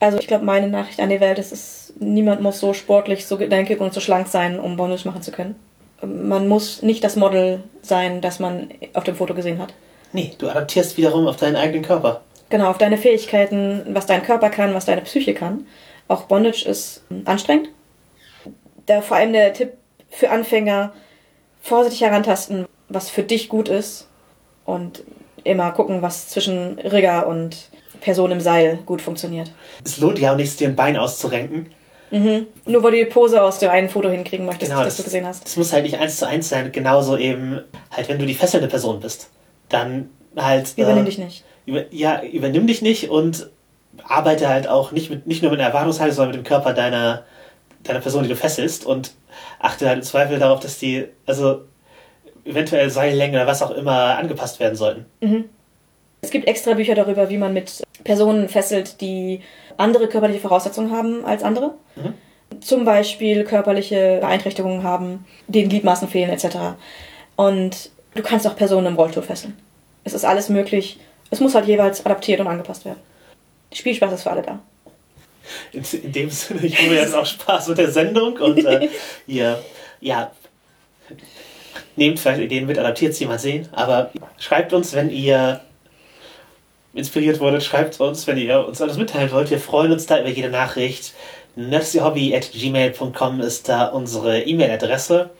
Also ich glaube, meine Nachricht an die Welt ist, es, niemand muss so sportlich, so gelenkig und so schlank sein, um Bondage machen zu können. Man muss nicht das Model sein, das man auf dem Foto gesehen hat. Nee, du adaptierst wiederum auf deinen eigenen Körper. Genau, auf deine Fähigkeiten, was dein Körper kann, was deine Psyche kann. Auch Bondage ist anstrengend. Da vor allem der Tipp für Anfänger, vorsichtig herantasten, was für dich gut ist. Und immer gucken, was zwischen Rigger und Person im Seil gut funktioniert. Es lohnt ja auch nichts, dir ein Bein auszurenken. Nur weil du die Pose aus dem einen Foto hinkriegen möchtest, Genau, das, du gesehen hast. Es muss halt nicht eins zu eins sein, genauso eben, halt, wenn du die fesselnde Person bist, dann halt. Übernimm äh, dich nicht. Über, ja, übernimm dich nicht und arbeite halt auch nicht, mit, nicht nur mit einer Erwartungshaltung, sondern mit dem Körper deiner, deiner Person, die du fesselst und achte halt im Zweifel darauf, dass die, also eventuell Seillänge oder was auch immer angepasst werden sollten. Es gibt extra Bücher darüber, wie man mit Personen fesselt, die andere körperliche Voraussetzungen haben als andere. Zum Beispiel körperliche Beeinträchtigungen haben, denen Gliedmaßen fehlen etc. Und du kannst auch Personen im Rollstuhl fesseln. Es ist alles möglich. Es muss halt jeweils adaptiert und angepasst werden. Spielspaß ist für alle da. In, in dem Sinne, ich habe jetzt auch Spaß mit der Sendung und äh, ihr, ja, nehmt vielleicht Ideen mit, adaptiert sie mal sehen, aber schreibt uns, wenn ihr inspiriert wurdet, schreibt uns, wenn ihr uns alles mitteilen wollt. Wir freuen uns da über jede Nachricht. nerdsdyhobby.gmail.com ist da unsere E-Mail-Adresse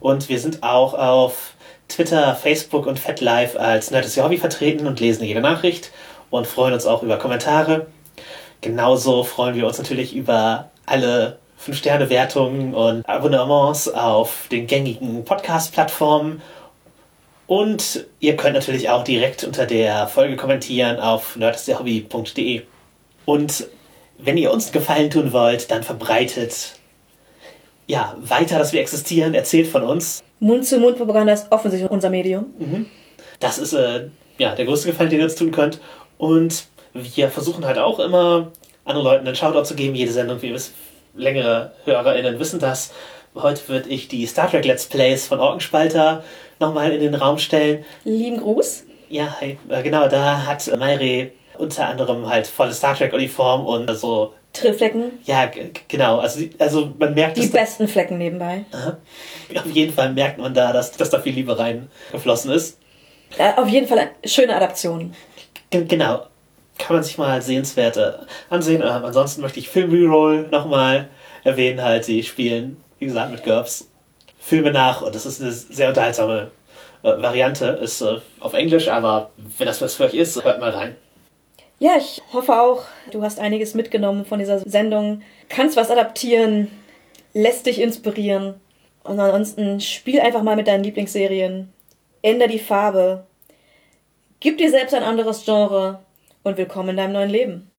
und wir sind auch auf Twitter, Facebook und FetLife als Nerds Hobby vertreten und lesen jede Nachricht und freuen uns auch über Kommentare. Genauso freuen wir uns natürlich über alle 5-Sterne-Wertungen und Abonnements auf den gängigen Podcast-Plattformen. Und ihr könnt natürlich auch direkt unter der Folge kommentieren auf nerdsderhobby.de. Und wenn ihr uns einen Gefallen tun wollt, dann verbreitet ja, weiter, dass wir existieren, erzählt von uns. Mund-zu-Mund-Propaganda ist offensichtlich unser Medium. Das ist äh, ja, der größte Gefallen, den ihr uns tun könnt. Und wir versuchen halt auch immer, anderen Leuten einen Shoutout zu geben. Jede Sendung, wie ihr wisst, längere HörerInnen wissen das. Heute würde ich die Star Trek Let's Plays von Orkenspalter nochmal in den Raum stellen. Lieben Gruß. Ja, hi, äh, genau, da hat Mayre unter anderem halt volle Star Trek-Uniform und so. Trillflecken. Ja, genau. Also, also man merkt, Die besten Flecken nebenbei. auf jeden Fall merkt man da, dass, dass da viel Liebe reingeflossen ist. Äh, auf jeden Fall eine schöne Adaption. G genau. Kann man sich mal sehenswert äh, ansehen. Ähm, ansonsten möchte ich Film Reroll nochmal erwähnen. Halt, sie spielen, wie gesagt, mit GURPS Filme nach und das ist eine sehr unterhaltsame äh, Variante. Ist äh, auf Englisch, aber wenn das was für euch ist, hört mal rein. Ja, ich hoffe auch, du hast einiges mitgenommen von dieser Sendung. Kannst was adaptieren, lässt dich inspirieren. Und ansonsten spiel einfach mal mit deinen Lieblingsserien. Änder die Farbe. Gib dir selbst ein anderes Genre und willkommen in deinem neuen Leben.